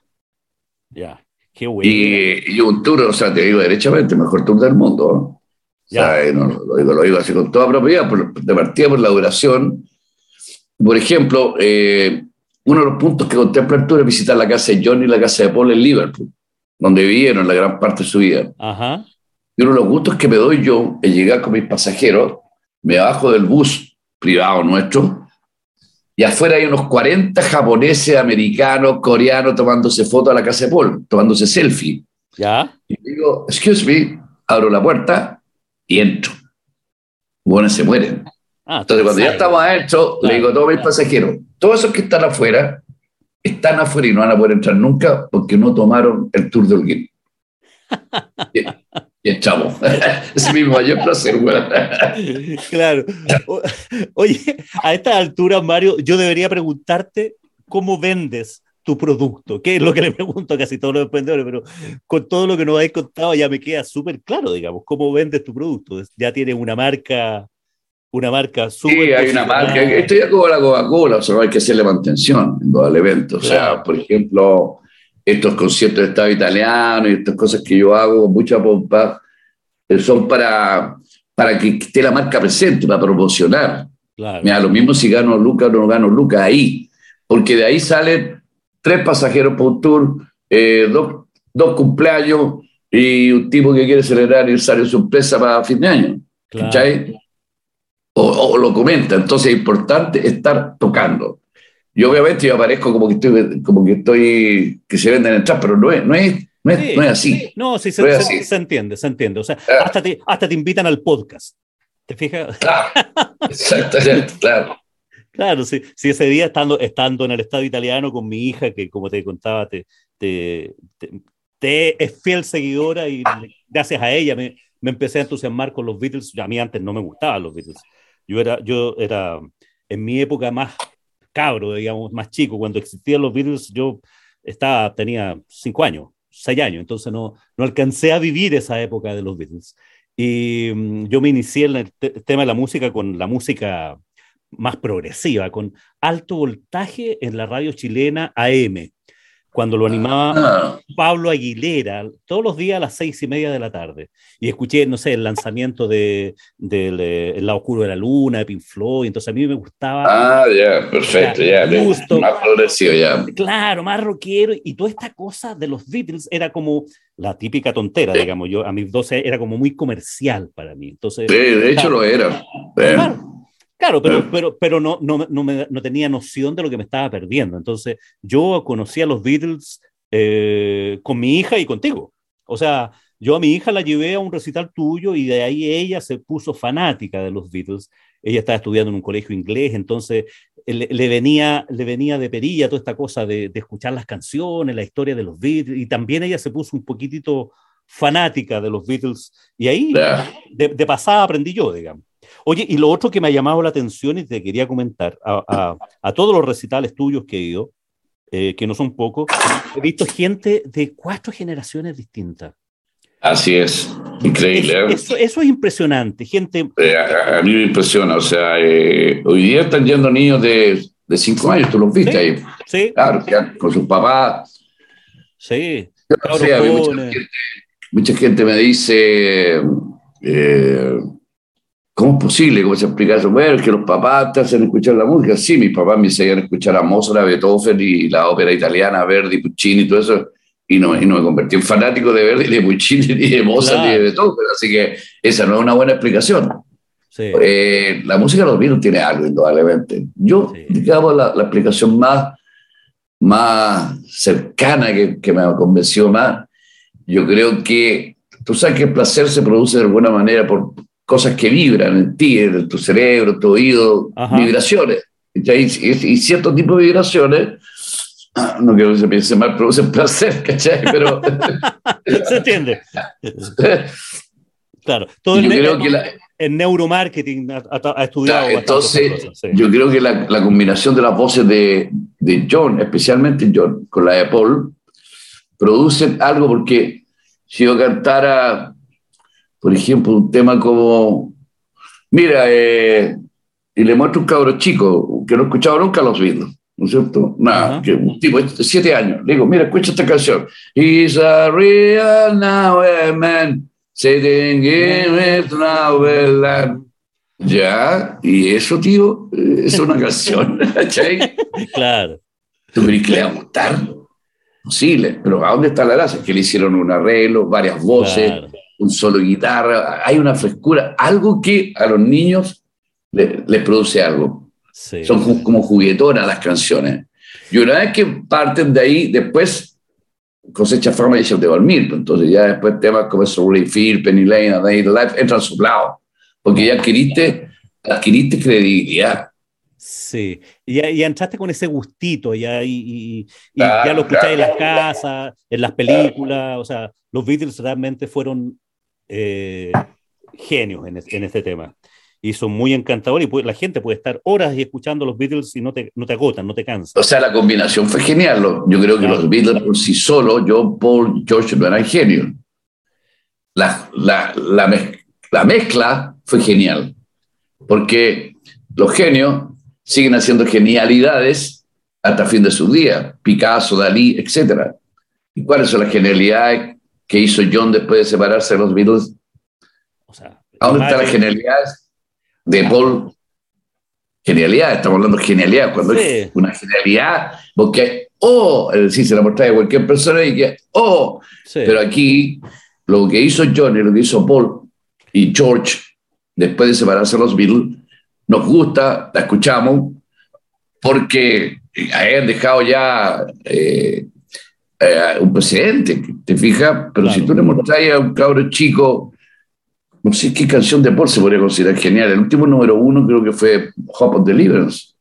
Speaker 1: ya. Qué bueno.
Speaker 2: Y, un tour, o sea, te digo derechamente, mejor tour del mundo. Ya. Eh, lo, digo, lo digo así con toda propiedad, de partida por la duración. Por ejemplo, eh, uno de los puntos que contempla el tour es visitar la casa de John y la casa de Paul en Liverpool donde vivieron la gran parte de su vida. Y uno de los gustos que me doy yo es llegar con mis pasajeros, me bajo del bus privado nuestro, y afuera hay unos 40 japoneses, americanos, coreanos tomándose fotos a la casa de Paul, tomándose selfie.
Speaker 1: ¿Ya?
Speaker 2: Y digo, excuse me, abro la puerta y entro. Bueno, se mueren. Ah, Entonces, cuando ya estamos adentro, le digo a todos mis pasajeros, todos esos que están afuera, están afuera y no van a poder entrar nunca porque no tomaron el tour de Holguín. y echamos. es mi mayor placer,
Speaker 1: Claro. oye, a esta altura, Mario, yo debería preguntarte cómo vendes tu producto, que es lo que le pregunto a casi todos los emprendedores, pero con todo lo que nos habéis contado ya me queda súper claro, digamos, cómo vendes tu producto. Ya tienes una marca una marca
Speaker 2: súper. Sí, hay una marca. Esto ya como la Coca-Cola, o sea, no hay que hacerle mantención en todo el evento. O sea, por ejemplo, estos conciertos de Estado italiano y estas cosas que yo hago con mucha pompa eh, son para, para que esté la marca presente, para promocionar. Claro. Mira, lo mismo si gano Lucas o no gano Lucas ahí, porque de ahí salen tres pasajeros por tour, eh, dos, dos, cumpleaños y un tipo que quiere celebrar y sale sorpresa para fin de año. Claro o, lo comenta. Entonces es importante estar tocando. Y obviamente yo aparezco como que estoy, como que estoy, que se venden entrar, pero no es, no es, no es, no es así.
Speaker 1: No, sí, se, se, entiende, se entiende. O sea, ah. hasta, te, hasta te invitan al podcast. ¿Te fijas?
Speaker 2: Claro, exactamente, claro.
Speaker 1: Claro, sí, sí, ese día estando, estando en el Estado italiano con mi hija, que como te contaba, te, te, te es fiel seguidora y gracias a ella me, me empecé a entusiasmar con los Beatles. A mí antes no me gustaban los Beatles. Yo era, yo era en mi época más cabro, digamos, más chico, cuando existían los Beatles, yo estaba, tenía cinco años, seis años, entonces no, no alcancé a vivir esa época de los Beatles. Y mm, yo me inicié en el tema de la música con la música más progresiva, con alto voltaje en la radio chilena AM cuando lo animaba ah. Pablo Aguilera, todos los días a las seis y media de la tarde. Y escuché, no sé, el lanzamiento de, de, El lado oscuro de la luna, de Pink Floyd, entonces a mí me gustaba.
Speaker 2: Ah, ya, perfecto, ya. Más progresivo, ya.
Speaker 1: Claro, más rockero, y toda esta cosa de los Beatles era como la típica tontera, digamos, yo a mis 12 era como muy comercial para mí. Entonces,
Speaker 2: sí, de hecho lo era.
Speaker 1: Claro, pero, pero, pero no, no, no, me, no, tenía noción de lo que me estaba perdiendo. Entonces, yo conocí a los Beatles eh, con mi hija y contigo. O sea, yo a mi hija la llevé a un recital tuyo y de ahí ella se puso fanática de los Beatles. Ella estaba estudiando en un colegio inglés, entonces le, le venía, le venía de perilla toda esta cosa de, de, escuchar las canciones, la historia de los Beatles, y también ella se puso un poquitito fanática de los Beatles, y ahí de, de pasada aprendí yo, digamos. Oye, y lo otro que me ha llamado la atención y te quería comentar, a, todos los recitales tuyos que he ido, eh, que no son pocos, he visto gente de cuatro generaciones distintas.
Speaker 2: Así es, increíble.
Speaker 1: ¿eh? Eso, es impresionante, gente...
Speaker 2: Eh, a, mí me impresiona, o sea, hoy día están yendo niños de, de cinco años, tú los viste ahí. Sí. Claro, con sus papás.
Speaker 1: Sí.
Speaker 2: mucha, gente, me dice... ¿Cómo es posible? ¿Cómo se explica eso? Bueno, que los papás te hacen escuchar la música. Sí, mis papás me hacían escuchar a Mozart, a Beethoven y la ópera italiana, Verdi, Puccini y todo eso. Y no, y no me convertí en fanático de Verdi, de Puccini, ni de Mozart, ni de Beethoven. Así que esa no es una buena explicación. Eh, la música de los Beatles tiene algo, indudablemente. Yo, digamos, la, la, explicación más, más cercana que, que me convenció más, yo creo que tú sabes que el placer se produce de alguna manera por, cosas que vibran en ti, en tu cerebro, tu oído, vibraciones. Y, cierto tipo de vibraciones, ah, no quiero que se piense mal, producen placer, ¿cachai? Pero...
Speaker 1: se entiende. claro, todo el, creo que el neuromarketing ha, estudiado.
Speaker 2: entonces, yo creo que la, la, combinación de las voces de, de John, especialmente John, con la de Paul, producen algo porque si yo cantara, por ejemplo, un tema como, mira, eh, y le muestro un cabro chico que no he escuchado nunca los Beatles, ¿no es cierto? Nada, que un tipo de siete años. Le digo, mira, escucha esta canción. He's a real now man, sitting in now Ya, y eso, tío, es una canción, ¿cachai?
Speaker 1: Claro.
Speaker 2: ¿Tú crees que le va a gustar? Posible, pero ¿a dónde está la gracia? Que le hicieron un arreglo, varias voces, un solo guitarra, hay una frescura, algo que a los niños les produce algo. Son como juguetonas las canciones. Y una vez que parten de ahí, después cosecha fama y se de dormir. Pues entonces ya después temas como Surly Fear, Penny Lane, A Day Life entran lado porque ya adquiriste, adquiriste credibilidad.
Speaker 1: Sí, y ya, entraste con ese gustito, ya, y, ya lo escucháis en las casas, en las películas, o sea, los Beatles realmente fueron eh, genios en, en este tema y son muy encantadores y la gente puede estar horas y escuchando los Beatles y no te, no te agotan, no te cansan.
Speaker 2: O sea, la combinación fue genial. Yo creo que los Beatles por sí solos, John, Paul, George no eran genios. La, la, la, la mezcla fue genial, porque los genios siguen haciendo genialidades hasta fin de su día, Picasso, Dalí, etc. ¿Y cuáles son las genialidades que hizo John después de separarse de los Beatles? O sea, ¿Dónde están las genialidades de Paul? Genialidad, estamos hablando de genialidad, cuando es una genialidad, porque, oh, es decir, se la mostraba de cualquier persona y que, oh, pero aquí lo que hizo John y lo que hizo Paul y George, después de separarse los Beatles, nos gusta, la escuchamos, porque hayan dejado ya eh, eh, un presidente, ¿te fijas? Pero si tú le mostrás a un cabro chico, no sé qué canción de Paul se podría considerar genial. El último número uno creo que fue Hope of Deliverance.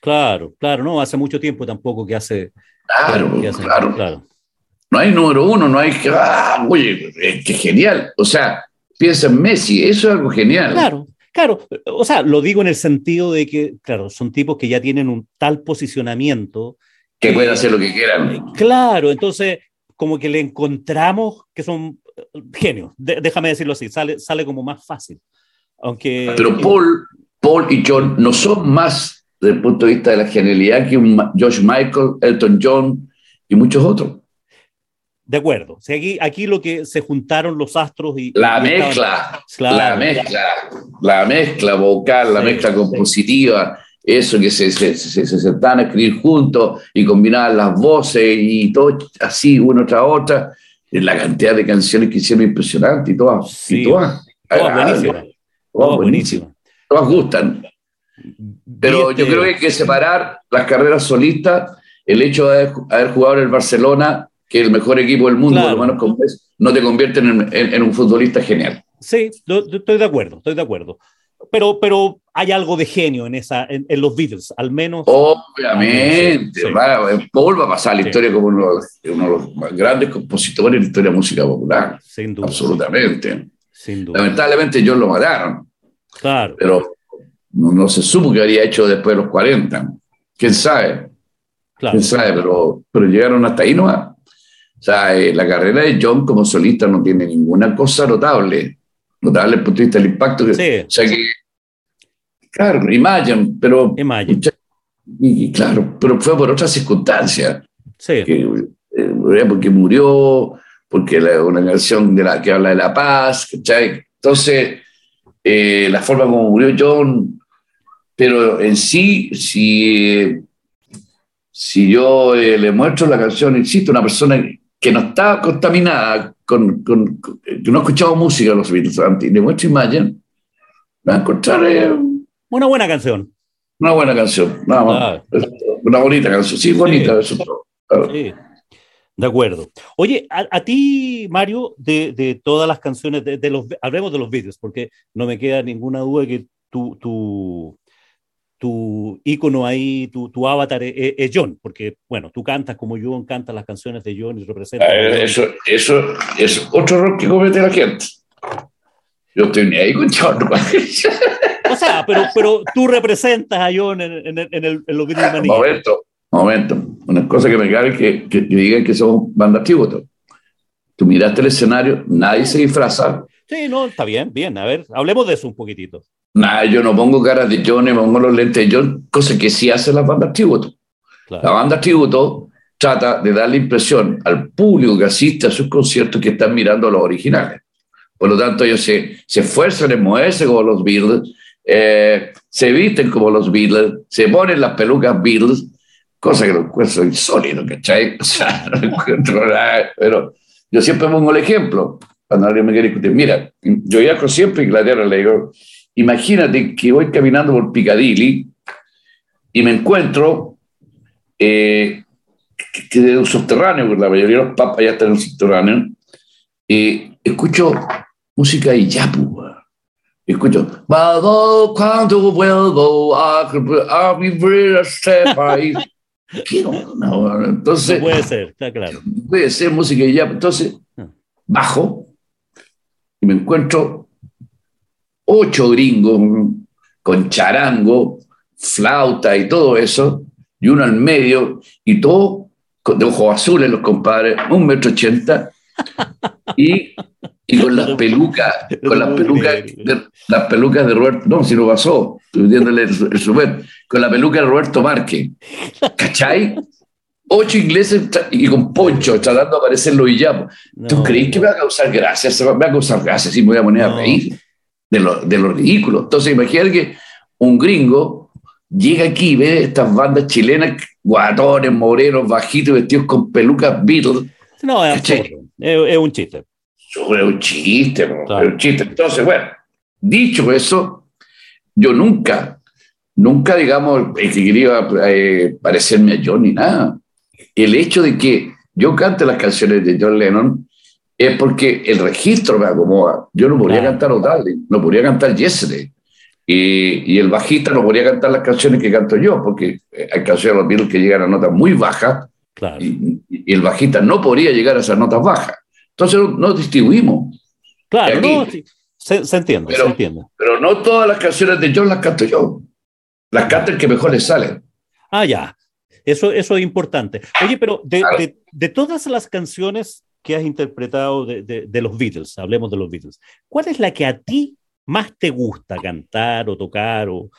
Speaker 1: Claro, claro, no, hace mucho tiempo tampoco que hace.
Speaker 2: Claro, claro. claro. No hay número uno, no hay que, ah, oye, qué genial. O sea, piensa en Messi, eso es algo genial.
Speaker 1: Claro, claro. O sea, lo digo en el sentido de que, claro, son tipos que ya tienen un tal posicionamiento.
Speaker 2: Que pueden hacer lo que quieran. Eh,
Speaker 1: claro, entonces, como que le encontramos que son eh, genios. déjame decirlo así, sale, sale como más fácil. Aunque,
Speaker 2: Pero Paul, Paul y John no son más desde el punto de vista de la genialidad que un George Michael, Elton John y muchos otros.
Speaker 1: De acuerdo. O aquí, aquí lo que se juntaron los astros y...
Speaker 2: La mezcla, la mezcla, la mezcla vocal, la mezcla compositiva, eso que se, se, se, se sentaban a escribir juntos y combinaban las voces y todo así, una tras otra. La cantidad de canciones que hicieron impresionante y todas. Y todas,
Speaker 1: buenísimas. Todas buenísimas.
Speaker 2: Todas gustan. Pero yo creo que hay que separar las carreras solistas, el hecho de haber jugado en el Barcelona que el mejor equipo del mundo, por lo menos como es, no te convierten en, un futbolista genial.
Speaker 1: Sí, estoy de acuerdo, estoy de acuerro. Pero, pero hay algo de genio en, esa, en, los Beatles, al menos.
Speaker 2: Obviamente, Paul va a pasar a la historia como uno, de los más grandes compositores de la historia de música popular. Sin duda. Absolutamente. Sin duda. Lamentablemente ellos lo mataron.
Speaker 1: Claro.
Speaker 2: Pero no, no, se supo que había hecho después de los 40. ¿Quién sabe? Claro. ¿Quién sabe? Pero, pero llegaron hasta ahí nomás. O sea, eh, la carrera de John como solista no tiene ninguna cosa notable, notable desde el punto de vista del impacto. Que, sí. O sea que, claro, Imagine, pero...
Speaker 1: Imagine.
Speaker 2: Y, claro, pero fue por otras circunstancias.
Speaker 1: Sí.
Speaker 2: Eh, porque murió, porque la, una canción de la que habla de la paz, ¿cachai? Entonces, eh, la forma como murió John, pero en sí, si, si yo le muestro la canción, insisto, una persona que no está contaminada, con, con, que no ha escuchado música de los Beatles antes, de muestra imagen, va a encontrar eh,
Speaker 1: una buena canción.
Speaker 2: Una buena canción, nada más. Una bonita canción, sí, bonita, eso Sí.
Speaker 1: De acuerdo. Oye, a, ti, Mario, de, de, todas las canciones, de, de, los, hablemos de los Beatles, porque no me queda ninguna duda que tú, tú, tu ícono ahí, tu, tu avatar es, John, porque, bueno, tú cantas como John, cantas las canciones de John y representas.
Speaker 2: eso, eso es otro error que comete la gente. Yo estoy ni ahí con John.
Speaker 1: o sea, pero, pero tú representas a John en, en, en, el, en los videos de
Speaker 2: Momento, momento. Una cosa que me cabe que, que, que digan que somos banda tributo. tú miraste el escenario, nadie se disfraza.
Speaker 1: Sí, no, está bien, bien. A ver, hablemos de eso un poquitito.
Speaker 2: Nada, yo no pongo caras de John, me pongo los lentes de John, cosa que sí hace la banda tributo. La banda tributo trata de dar la impresión al público que asiste a sus conciertos que están mirando a los originales. Por lo tanto, ellos se, se esfuerzan en moverse como los Beatles, eh, se visten como los Beatles, se ponen las pelucas Beatles, cosa que lo encuentro insólito, ¿cachai? O sea, no encuentro nada, pero yo siempre pongo el ejemplo, cuando alguien me quiere discutir, mira, yo viajo siempre a Inglaterra, le digo, imagínate que voy caminando por Piccadilly y me encuentro eh, que, de un subterráneo, porque la mayoría de los papas ya están en un subterráneo, y escucho música y ya, pues, escucho, cuando vuelvo a, a vivir este país. No, entonces,
Speaker 1: puede ser, está claro.
Speaker 2: Puede ser música y ya. Entonces, ah. bajo y me encuentro ocho gringos con charango, flauta y todo eso, y uno al medio, y todo de ojos azules, los compadres, un metro ochenta, y, y, con las pelucas, con las pelucas, de, las pelucas de Roberto, no, si no pasó, el, el con la peluca de Roberto Márquez, ¿cachai? Ocho ingleses y con poncho tratando de aparecer los villanos. ¿Tú crees que me va a causar gracia? Me va a causar gracia si me voy a poner a reír de lo, de lo ridículo. Entonces, imagínate que un gringo llega aquí y ve estas bandas chilenas, guatones, morenos, bajitos, vestidos con pelucas Beatles.
Speaker 1: No, es, es, un chiste.
Speaker 2: Es un chiste, es un chiste. Entonces, bueno, dicho eso, yo nunca, nunca, digamos, que quería eh, parecerme a John ni nada. El hecho de que yo cante las canciones de John Lennon es porque el registro me acomoda. Yo no podría cantar O'Donnell, no podría cantar Yesterday. Y, y, el bajista no podría cantar las canciones que canto yo, porque hay canciones de los Beatles que llegan a notas muy bajas y, el bajista no podría llegar a esas notas bajas. Entonces no, distribuimos.
Speaker 1: Claro, no, se, entiende,
Speaker 2: pero,
Speaker 1: se entiende.
Speaker 2: Pero no todas las canciones de John las canto yo. Las canto el que mejor les sale.
Speaker 1: Ah, ya. Eso, eso es importante. Oye, pero de, de, de todas las canciones que has interpretado de, de, los Beatles, hablemos de los Beatles, ¿cuál es la que a ti más te gusta cantar o tocar o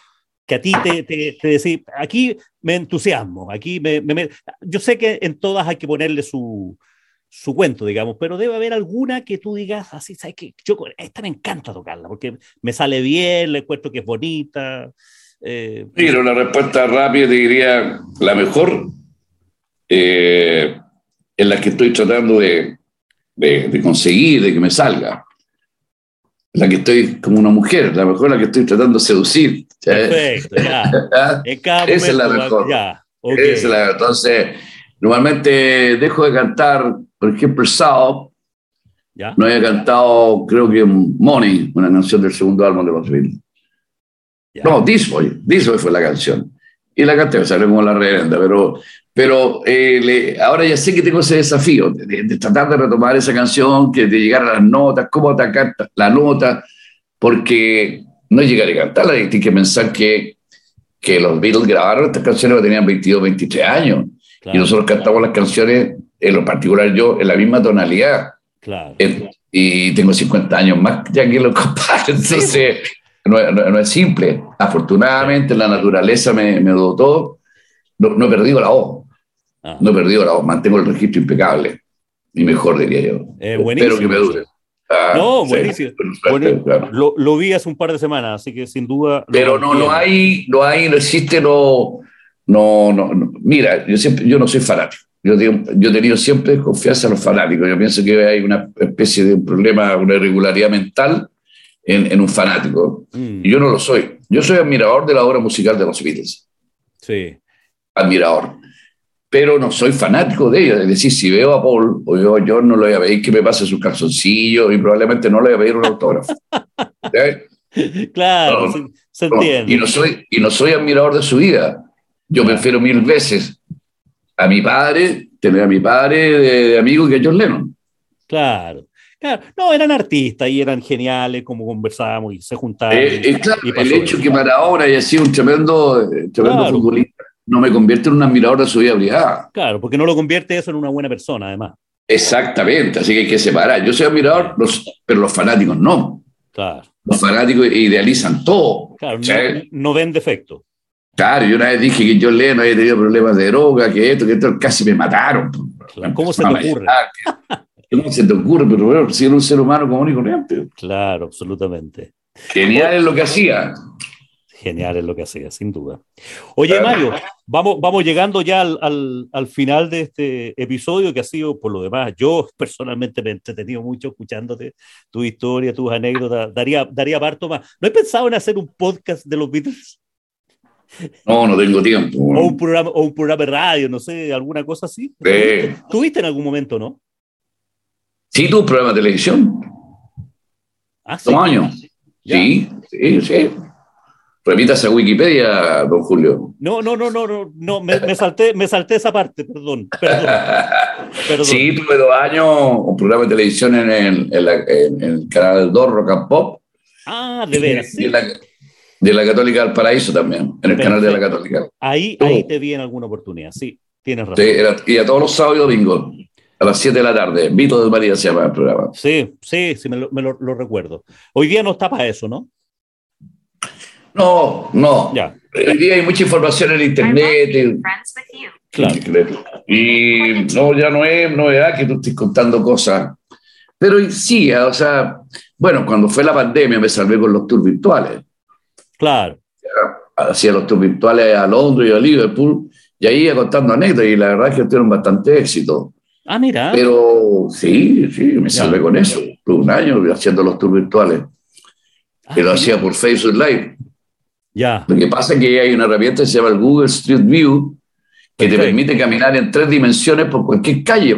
Speaker 1: que a ti te, te, te aquí me entusiasmo, aquí me, me, Yo sé que en todas hay que ponerle su, su cuento, digamos, pero debe haber alguna que tú digas así, ¿sabes que Yo, esta me encanta tocarla porque me sale bien, le encuentro que es bonita.
Speaker 2: Eh, Mira, una respuesta rápida diría la mejor, eh, en la que estoy tratando de, de, de conseguir, de que me salga la que estoy como una mujer, la mejor la que estoy tratando de seducir.
Speaker 1: Perfecto, ya.
Speaker 2: Esa es la mejor. Ya. Okay. es la, entonces, normalmente dejo de cantar, por ejemplo, Sao. ¿Ya? No había cantado, creo que Money, una canción del segundo álbum de los Beatles. No, This Boy, This Boy fue la canción. Y la canté, salió como la reverenda, pero pero eh, ahora ya sé que tengo ese desafío de, tratar de retomar esa canción, que de llegar a las notas, cómo atacar la nota, porque no es llegar a cantarla, hay que pensar que, que los Beatles grabaron estas canciones cuando tenían 22, 23 años, y nosotros cantamos las canciones, en lo particular yo, en la misma tonalidad.
Speaker 1: Claro.
Speaker 2: y tengo 50 años más ya que los compadres, entonces no, no, es simple. Afortunadamente la naturaleza me, me dotó, no, no he perdido la voz Ah. No he perdido la mantengo el registro impecable. Y mejor diría yo.
Speaker 1: Eh, Espero
Speaker 2: que me dure.
Speaker 1: Ah, no, buenísimo. lo, lo, vi hace un par de semanas, así que sin duda.
Speaker 2: Pero no, no hay, no hay, no existe, no, no, no, Mira, yo siempre, yo no soy fanático. Yo, yo he tenido siempre confianza en los fanáticos. Yo pienso que hay una especie de un problema, una irregularidad mental en, en un fanático. Mm. Y yo no lo soy. Yo soy admirador de la obra musical de los Beatles.
Speaker 1: Sí.
Speaker 2: Admirador pero no soy fanático de ellos. Es decir, si veo a Paul o yo, yo no le voy a pedir que me pase sus calzoncillos y probablemente no le voy a pedir un autógrafo.
Speaker 1: Claro, se, entiende.
Speaker 2: y, no soy, y no soy admirador de su vida. Yo prefiero mil veces a mi padre, tener a mi padre de, amigo que a John Lennon.
Speaker 1: Claro. Claro, no, eran artistas y eran geniales, como conversábamos y se juntaban.
Speaker 2: Eh, eh, claro, el hecho que Maradona haya sido un tremendo, eh, tremendo futbolista no me convierte en un admirador de su vida.
Speaker 1: Claro, porque no lo convierte eso en una buena persona, además.
Speaker 2: Exactamente, así que hay que separar. Yo soy admirador, pero los fanáticos no.
Speaker 1: Claro.
Speaker 2: Los fanáticos idealizan todo.
Speaker 1: Claro, no, ven defecto.
Speaker 2: Claro, yo una vez dije que yo no había tenido problemas de droga, que esto, que esto, casi me mataron.
Speaker 1: ¿Cómo se te ocurre?
Speaker 2: ¿Cómo se te ocurre? Pero bueno, si era un ser humano común y corriente.
Speaker 1: Claro, absolutamente.
Speaker 2: Genial es lo que hacía.
Speaker 1: Genial es lo que hacía, sin duda. Oye, Mario, vamos, vamos llegando ya al, al, final de este episodio que ha sido, por lo demás, yo personalmente me he entretenido mucho escuchándote tu historia, tus anécdotas. Daría, daría parto más. ¿No he pensado en hacer un podcast de los Beatles?
Speaker 2: No, no tengo tiempo.
Speaker 1: O, un programa, o un programa de radio, no sé, alguna cosa así.
Speaker 2: Sí.
Speaker 1: ¿Tuviste en algún momento, no?
Speaker 2: Sí, tu programa de televisión.
Speaker 1: Ah, sí.
Speaker 2: años. Sí, sí, sí. Remítase a Wikipedia, don Julio.
Speaker 1: No, no, no, no, no, no me, salté, me salté esa parte, perdón. perdón,
Speaker 2: Sí, tuve dos años un programa de televisión en el, en el canal 2, Rock and Pop.
Speaker 1: Ah, de veras.
Speaker 2: Sí. De, la, Católica del Paraíso también, en el canal de la Católica.
Speaker 1: Ahí, ahí te vi en alguna oportunidad, sí, tienes razón.
Speaker 2: Sí, y a todos los sábados y domingos, a las 7 de la tarde. Vito de María se llama el programa.
Speaker 1: Sí, sí, sí, me lo, me lo recuerdo. Hoy día no está para eso, ¿no?
Speaker 2: No, no. Hoy día hay mucha información en Internet. Y, claro. y no, ya no es novedad que tú estés contando cosas. Pero sí, o sea, bueno, cuando fue la pandemia me salvé con los tours virtuales.
Speaker 1: Claro.
Speaker 2: Hacía los tours virtuales a Londres y a Liverpool y ahí iba contando anécdotas y la verdad es que tuvieron bastante éxito.
Speaker 1: Ah, mira.
Speaker 2: Pero sí, sí, me salvé con eso. Tuve un año haciendo los tours virtuales. Ah, que lo hacía por Facebook Live.
Speaker 1: Lo
Speaker 2: que pasa es que hay una herramienta que se llama el Google Street View que te permite caminar en tres dimensiones por cualquier calle.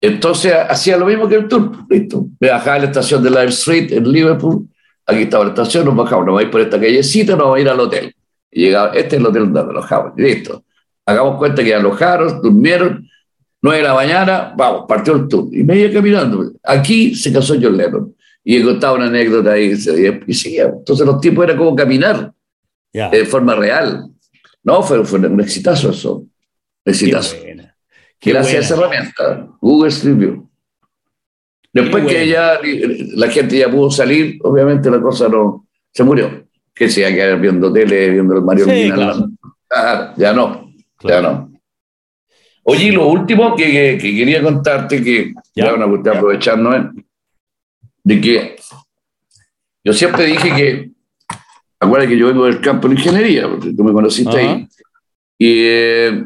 Speaker 2: Entonces hacía lo mismo que el tour. Listo. Me bajaba a la estación de Live Street en Liverpool. Aquí estaba la estación, nos bajamos, nos vamos a ir por esta callecita, nos vamos a ir al hotel. Y llegaba, este es el hotel donde alojamos. Listo. Hagamos cuenta que alojaron, durmieron, nueve de la mañana, vamos, partió el tour. Y me iba caminando. Aquí se casó John Lennon y he contado una anécdota ahí. Y seguía. Entonces los tipos era como caminar de forma real. No, fue, fue un exitazo eso. Un exitazo. Gracias a esa herramienta, Google Street View. Después que ya la gente ya pudo salir, obviamente la cosa no se murió. Que se iba a quedar viendo tele, viendo el Mario sí, ah, ya no, ya no. Oye, lo último que, que, quería contarte, que ya, van a aprovechando, ¿eh? de que yo siempre dije que, acuérdate que yo vengo del campo de ingeniería, porque tú me conociste ahí, y, eh,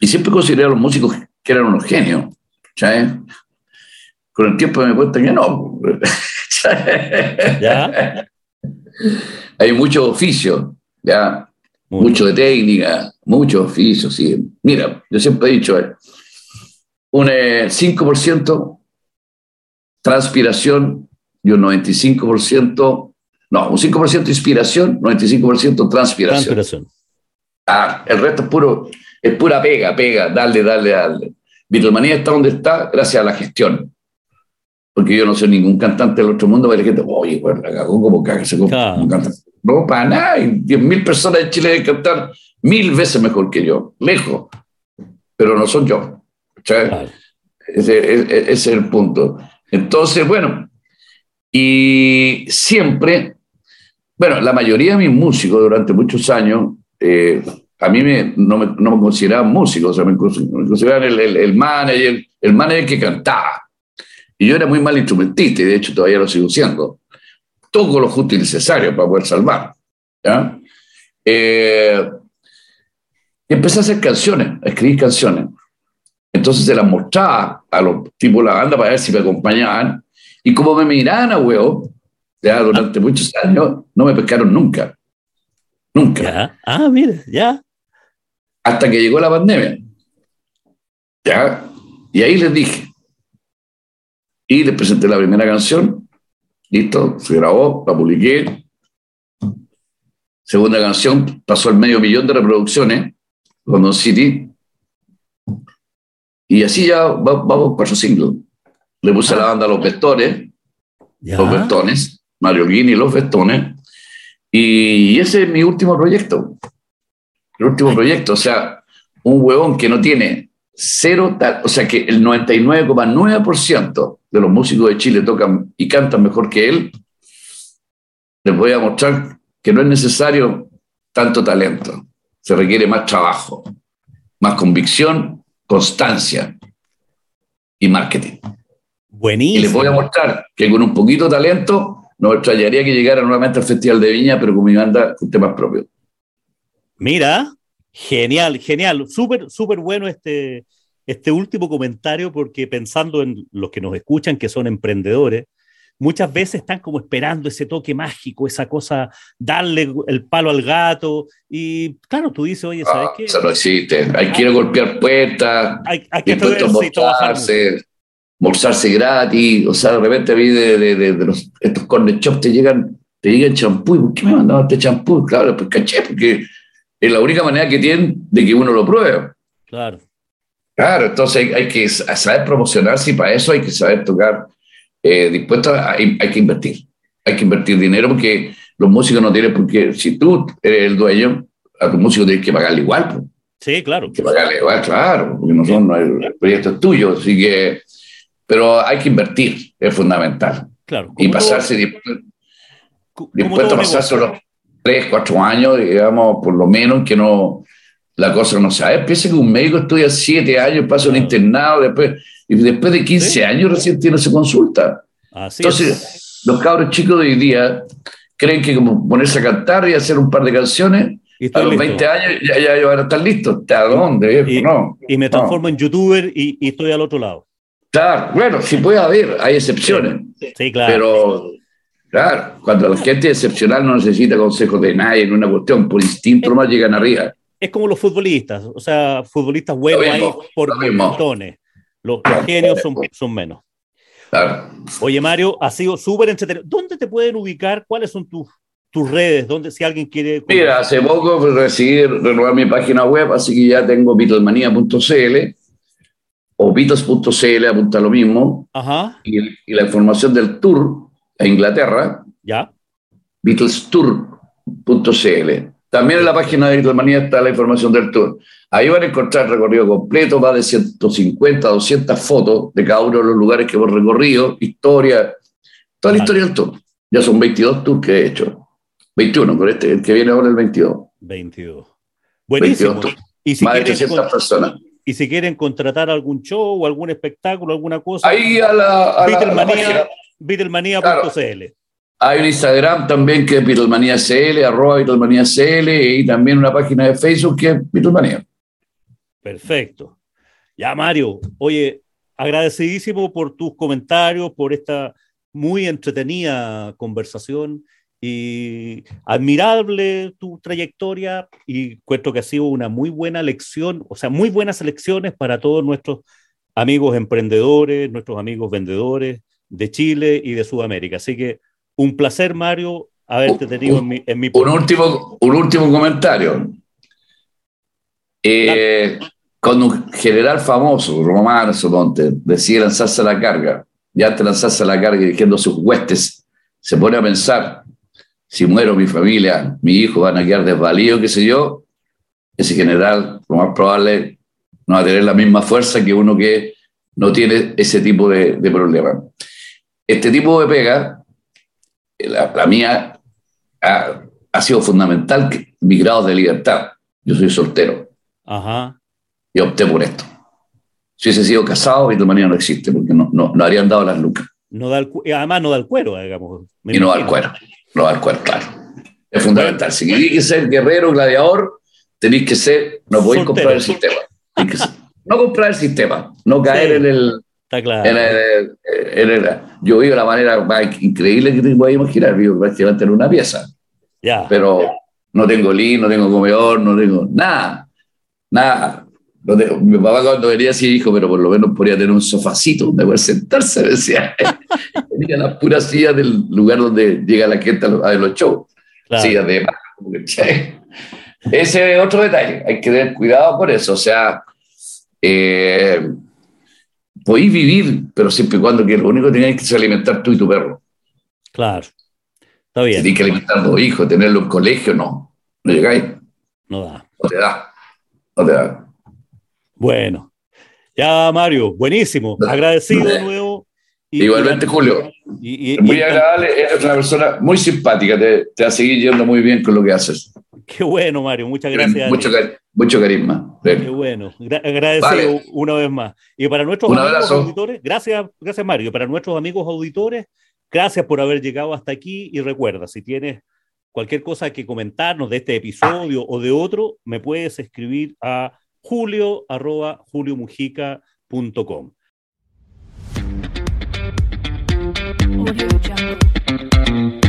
Speaker 2: y, siempre consideré a los músicos que eran unos genios, ¿sabes? Con el tiempo me cuenta que no. ¿Ya? Hay mucho oficio, ¿ya? Mucho de técnica, mucho oficio, sí. Mira, yo siempre he dicho, eh, un 5% eh, transpiración y un 95%, no, un 5% inspiración, 95% transpiración. transpiración. Ah, el resto es puro, es pura pega, pega, dale, dale, dale. Beatlemanía está donde está gracias a la gestión. Porque yo no soy ningún cantante del otro mundo, pero la gente, oye, pues la cagó como caga, se claro. No, para nada, 10.000 personas en Chile deben cantar mil veces mejor que yo, lejos, pero no son yo. Ese, ese, es el punto. Entonces, bueno, y siempre, bueno, la mayoría de mis músicos durante muchos años, eh, a mí me, no, me, no, me, consideraban músicos, o sea, me, consideraban el, el, el, manager, el manager que cantaba. Y yo era muy mal instrumentista, y de hecho todavía lo sigo siendo. Toco lo justo y necesario para poder salvar. ¿ya? Eh, y empecé a hacer canciones, a escribir canciones. Entonces se las mostraba a los tipos de la banda para ver si me acompañaban. Y como me miraban a huevo, ya durante muchos años, no me pescaron nunca. Nunca.
Speaker 1: Ah, mira, ya.
Speaker 2: Hasta que llegó la pandemia. Ya. Y ahí les dije. Y les presenté la primera canción. Listo, se grabó, la publiqué. Segunda canción, pasó el medio millón de reproducciones. London City. Y así ya vamos para su single. Le puse a la banda Los Vestones, Los Vestones, Mario Guini, Los Vestones. Y ese es mi último proyecto. El último proyecto, o sea, un huevón que no tiene cero tal, o sea que el 99,9% de los músicos de Chile tocan y cantan mejor que él, les voy a mostrar que no es necesario tanto talento, se requiere más trabajo, más convicción, constancia y marketing.
Speaker 1: Buenísimo.
Speaker 2: Y les voy a mostrar que con un poquito de talento nos extrañaría que llegara nuevamente al Festival de Viña, pero con mi banda con temas propios.
Speaker 1: Mira, genial, genial. Súper, súper bueno este, este último comentario porque pensando en los que nos escuchan, que son emprendedores, muchas veces están como esperando ese toque mágico, esa cosa, darle el palo al gato. Y claro, tú dices, oye, ¿sabes ah, qué?
Speaker 2: Eso no existe. Hay que ir a golpear puertas, hay, hay que mostrarse, mostrarse gratis. O sea, de repente vi de, de, de, los, estos corner shops te llegan, te llegan champú. ¿Por qué me mandaban este champú? Claro, pues caché, porque es la única manera que tienen de que uno lo pruebe.
Speaker 1: Claro.
Speaker 2: Claro, entonces hay, que saber promocionarse y para eso hay que saber tocar. Eh, dispuesto a, hay, que invertir. Hay que invertir dinero porque los músicos no tienen, porque si tú eres el dueño, a tu músico tienes que pagarle igual. Pues.
Speaker 1: Sí, claro.
Speaker 2: Que pagarle igual, claro, porque no son, el proyecto es tuyo, así que. Pero hay que invertir, es fundamental.
Speaker 1: Claro.
Speaker 2: Y pasarse dispuesto, a pasarse los tres, cuatro años, digamos, por lo menos, que no la cosa no sabe. Piensa que un médico estudia siete años, pasa un internado, después, y después de 15 años recién tiene su consulta. Entonces, los cabros chicos de hoy día creen que como ponerse a cantar y hacer un par de canciones, a los 20 años ya, ya, van a estar listos. ¿A dónde?
Speaker 1: Y,
Speaker 2: no,
Speaker 1: y me transformo en youtuber y, y, estoy al otro lado.
Speaker 2: Claro, bueno, sí puede haber, hay excepciones.
Speaker 1: Sí, claro.
Speaker 2: Pero, claro, cuando la gente excepcional no necesita consejos de nadie en una cuestión, por instinto nomás llegan arriba
Speaker 1: es como los futbolistas, o sea, futbolistas buenos hay por montones. Los, genios son, son menos.
Speaker 2: Claro.
Speaker 1: Oye, Mario, ha sido súper entretenido. ¿Dónde te pueden ubicar? ¿Cuáles son tus, tus redes? ¿Dónde, si alguien quiere.
Speaker 2: Mira, hace poco recibí renovar mi página web, así que ya tengo beatlesmanía.cl o beatles.cl, apunta lo mismo.
Speaker 1: Ajá.
Speaker 2: Y, y, la información del tour a Inglaterra.
Speaker 1: Ya.
Speaker 2: Beatlestour.cl. También en la página de Beatlemanía está la información del tour. Ahí van a encontrar el recorrido completo, va de 150 a 200 fotos de cada uno de los lugares que hemos recorrido, historia, toda la historia del tour. Ya son 22 tours que he hecho. 21, con este, el que viene ahora el 22.
Speaker 1: 22. Buenísimo.
Speaker 2: y si Más de 300 personas.
Speaker 1: Y si quieren contratar algún show o algún espectáculo, alguna cosa.
Speaker 2: Ahí a la. A
Speaker 1: Beatlemanía.cl.
Speaker 2: Hay un Instagram también que es Beatlemanía CL, arroba Beatlemanía CL, y también una página de Facebook que es Beatlemanía.
Speaker 1: Perfecto. Ya, Mario, oye, agradecidísimo por tus comentarios, por esta muy entretenida conversación y admirable tu trayectoria y cuento que ha sido una muy buena lección, o sea, muy buenas lecciones para todos nuestros amigos emprendedores, nuestros amigos vendedores de Chile y de Sudamérica. Así que un placer, Mario, haberte tenido en mi, en mi
Speaker 2: un, último, un último comentario. Eh, cuando un general famoso, Romano Somonte, decide lanzarse a la carga, y antes de lanzarse a la carga dirigiendo sus huestes, se pone a pensar, si muero mi familia, mi hijo van a quedar desvalidos, qué sé yo, ese general, lo más probable, no va a tener la misma fuerza que uno que no tiene ese tipo de, de problema. Este tipo de pega la, mía ha, sido fundamental mi grado de libertad. Yo soy soltero.
Speaker 1: Ajá.
Speaker 2: Y opté por esto. Si hubiese sido casado, manera no existe, porque no, no, no habrían dado las lucas.
Speaker 1: No da además no da el cuero, digamos.
Speaker 2: Y no da el cuero. No da el cuero, claro. Es fundamental. Si queréis que ser guerrero, gladiador, tenéis que ser, no podéis comprar el sistema. no comprar el sistema, no caer en el,
Speaker 1: Está claro.
Speaker 2: yo vivo de la manera más increíble que te puedas imaginar. Vivo prácticamente en una pieza.
Speaker 1: Ya.
Speaker 2: Pero no tengo lin, no tengo comedor, no tengo nada. Nada. mi papá cuando venía así dijo, pero por lo menos podría tener un sofacito donde poder sentarse, decía. Tenía las puras sillas del lugar donde llega la gente a los, shows. Sillas de Ese es otro detalle. Hay que tener cuidado por eso. O sea, eh, podéis vivir, pero siempre y cuando que lo único que tenéis que es alimentar tú y tu perro.
Speaker 1: Claro. Está bien.
Speaker 2: Tienes que alimentar a dos hijos, tenerlo en colegio, no. No llegáis.
Speaker 1: No da.
Speaker 2: No te da. No te da.
Speaker 1: Bueno. Ya, Mario, buenísimo. Agradecido de nuevo.
Speaker 2: Igualmente, Julio. muy agradable, eres una persona muy simpática, te, te va a seguir yendo muy bien con lo que haces.
Speaker 1: Qué bueno, Mario, muchas gracias.
Speaker 2: Mucho, mucho carisma.
Speaker 1: Qué bueno, agradecido una vez más. Y para nuestros amigos auditores, gracias, gracias Mario. Para nuestros amigos auditores, gracias por haber llegado hasta aquí y recuerda, si tienes cualquier cosa que comentarnos de este episodio o de otro, me puedes escribir a julio arroba juliomujica.com. Audio Jungle.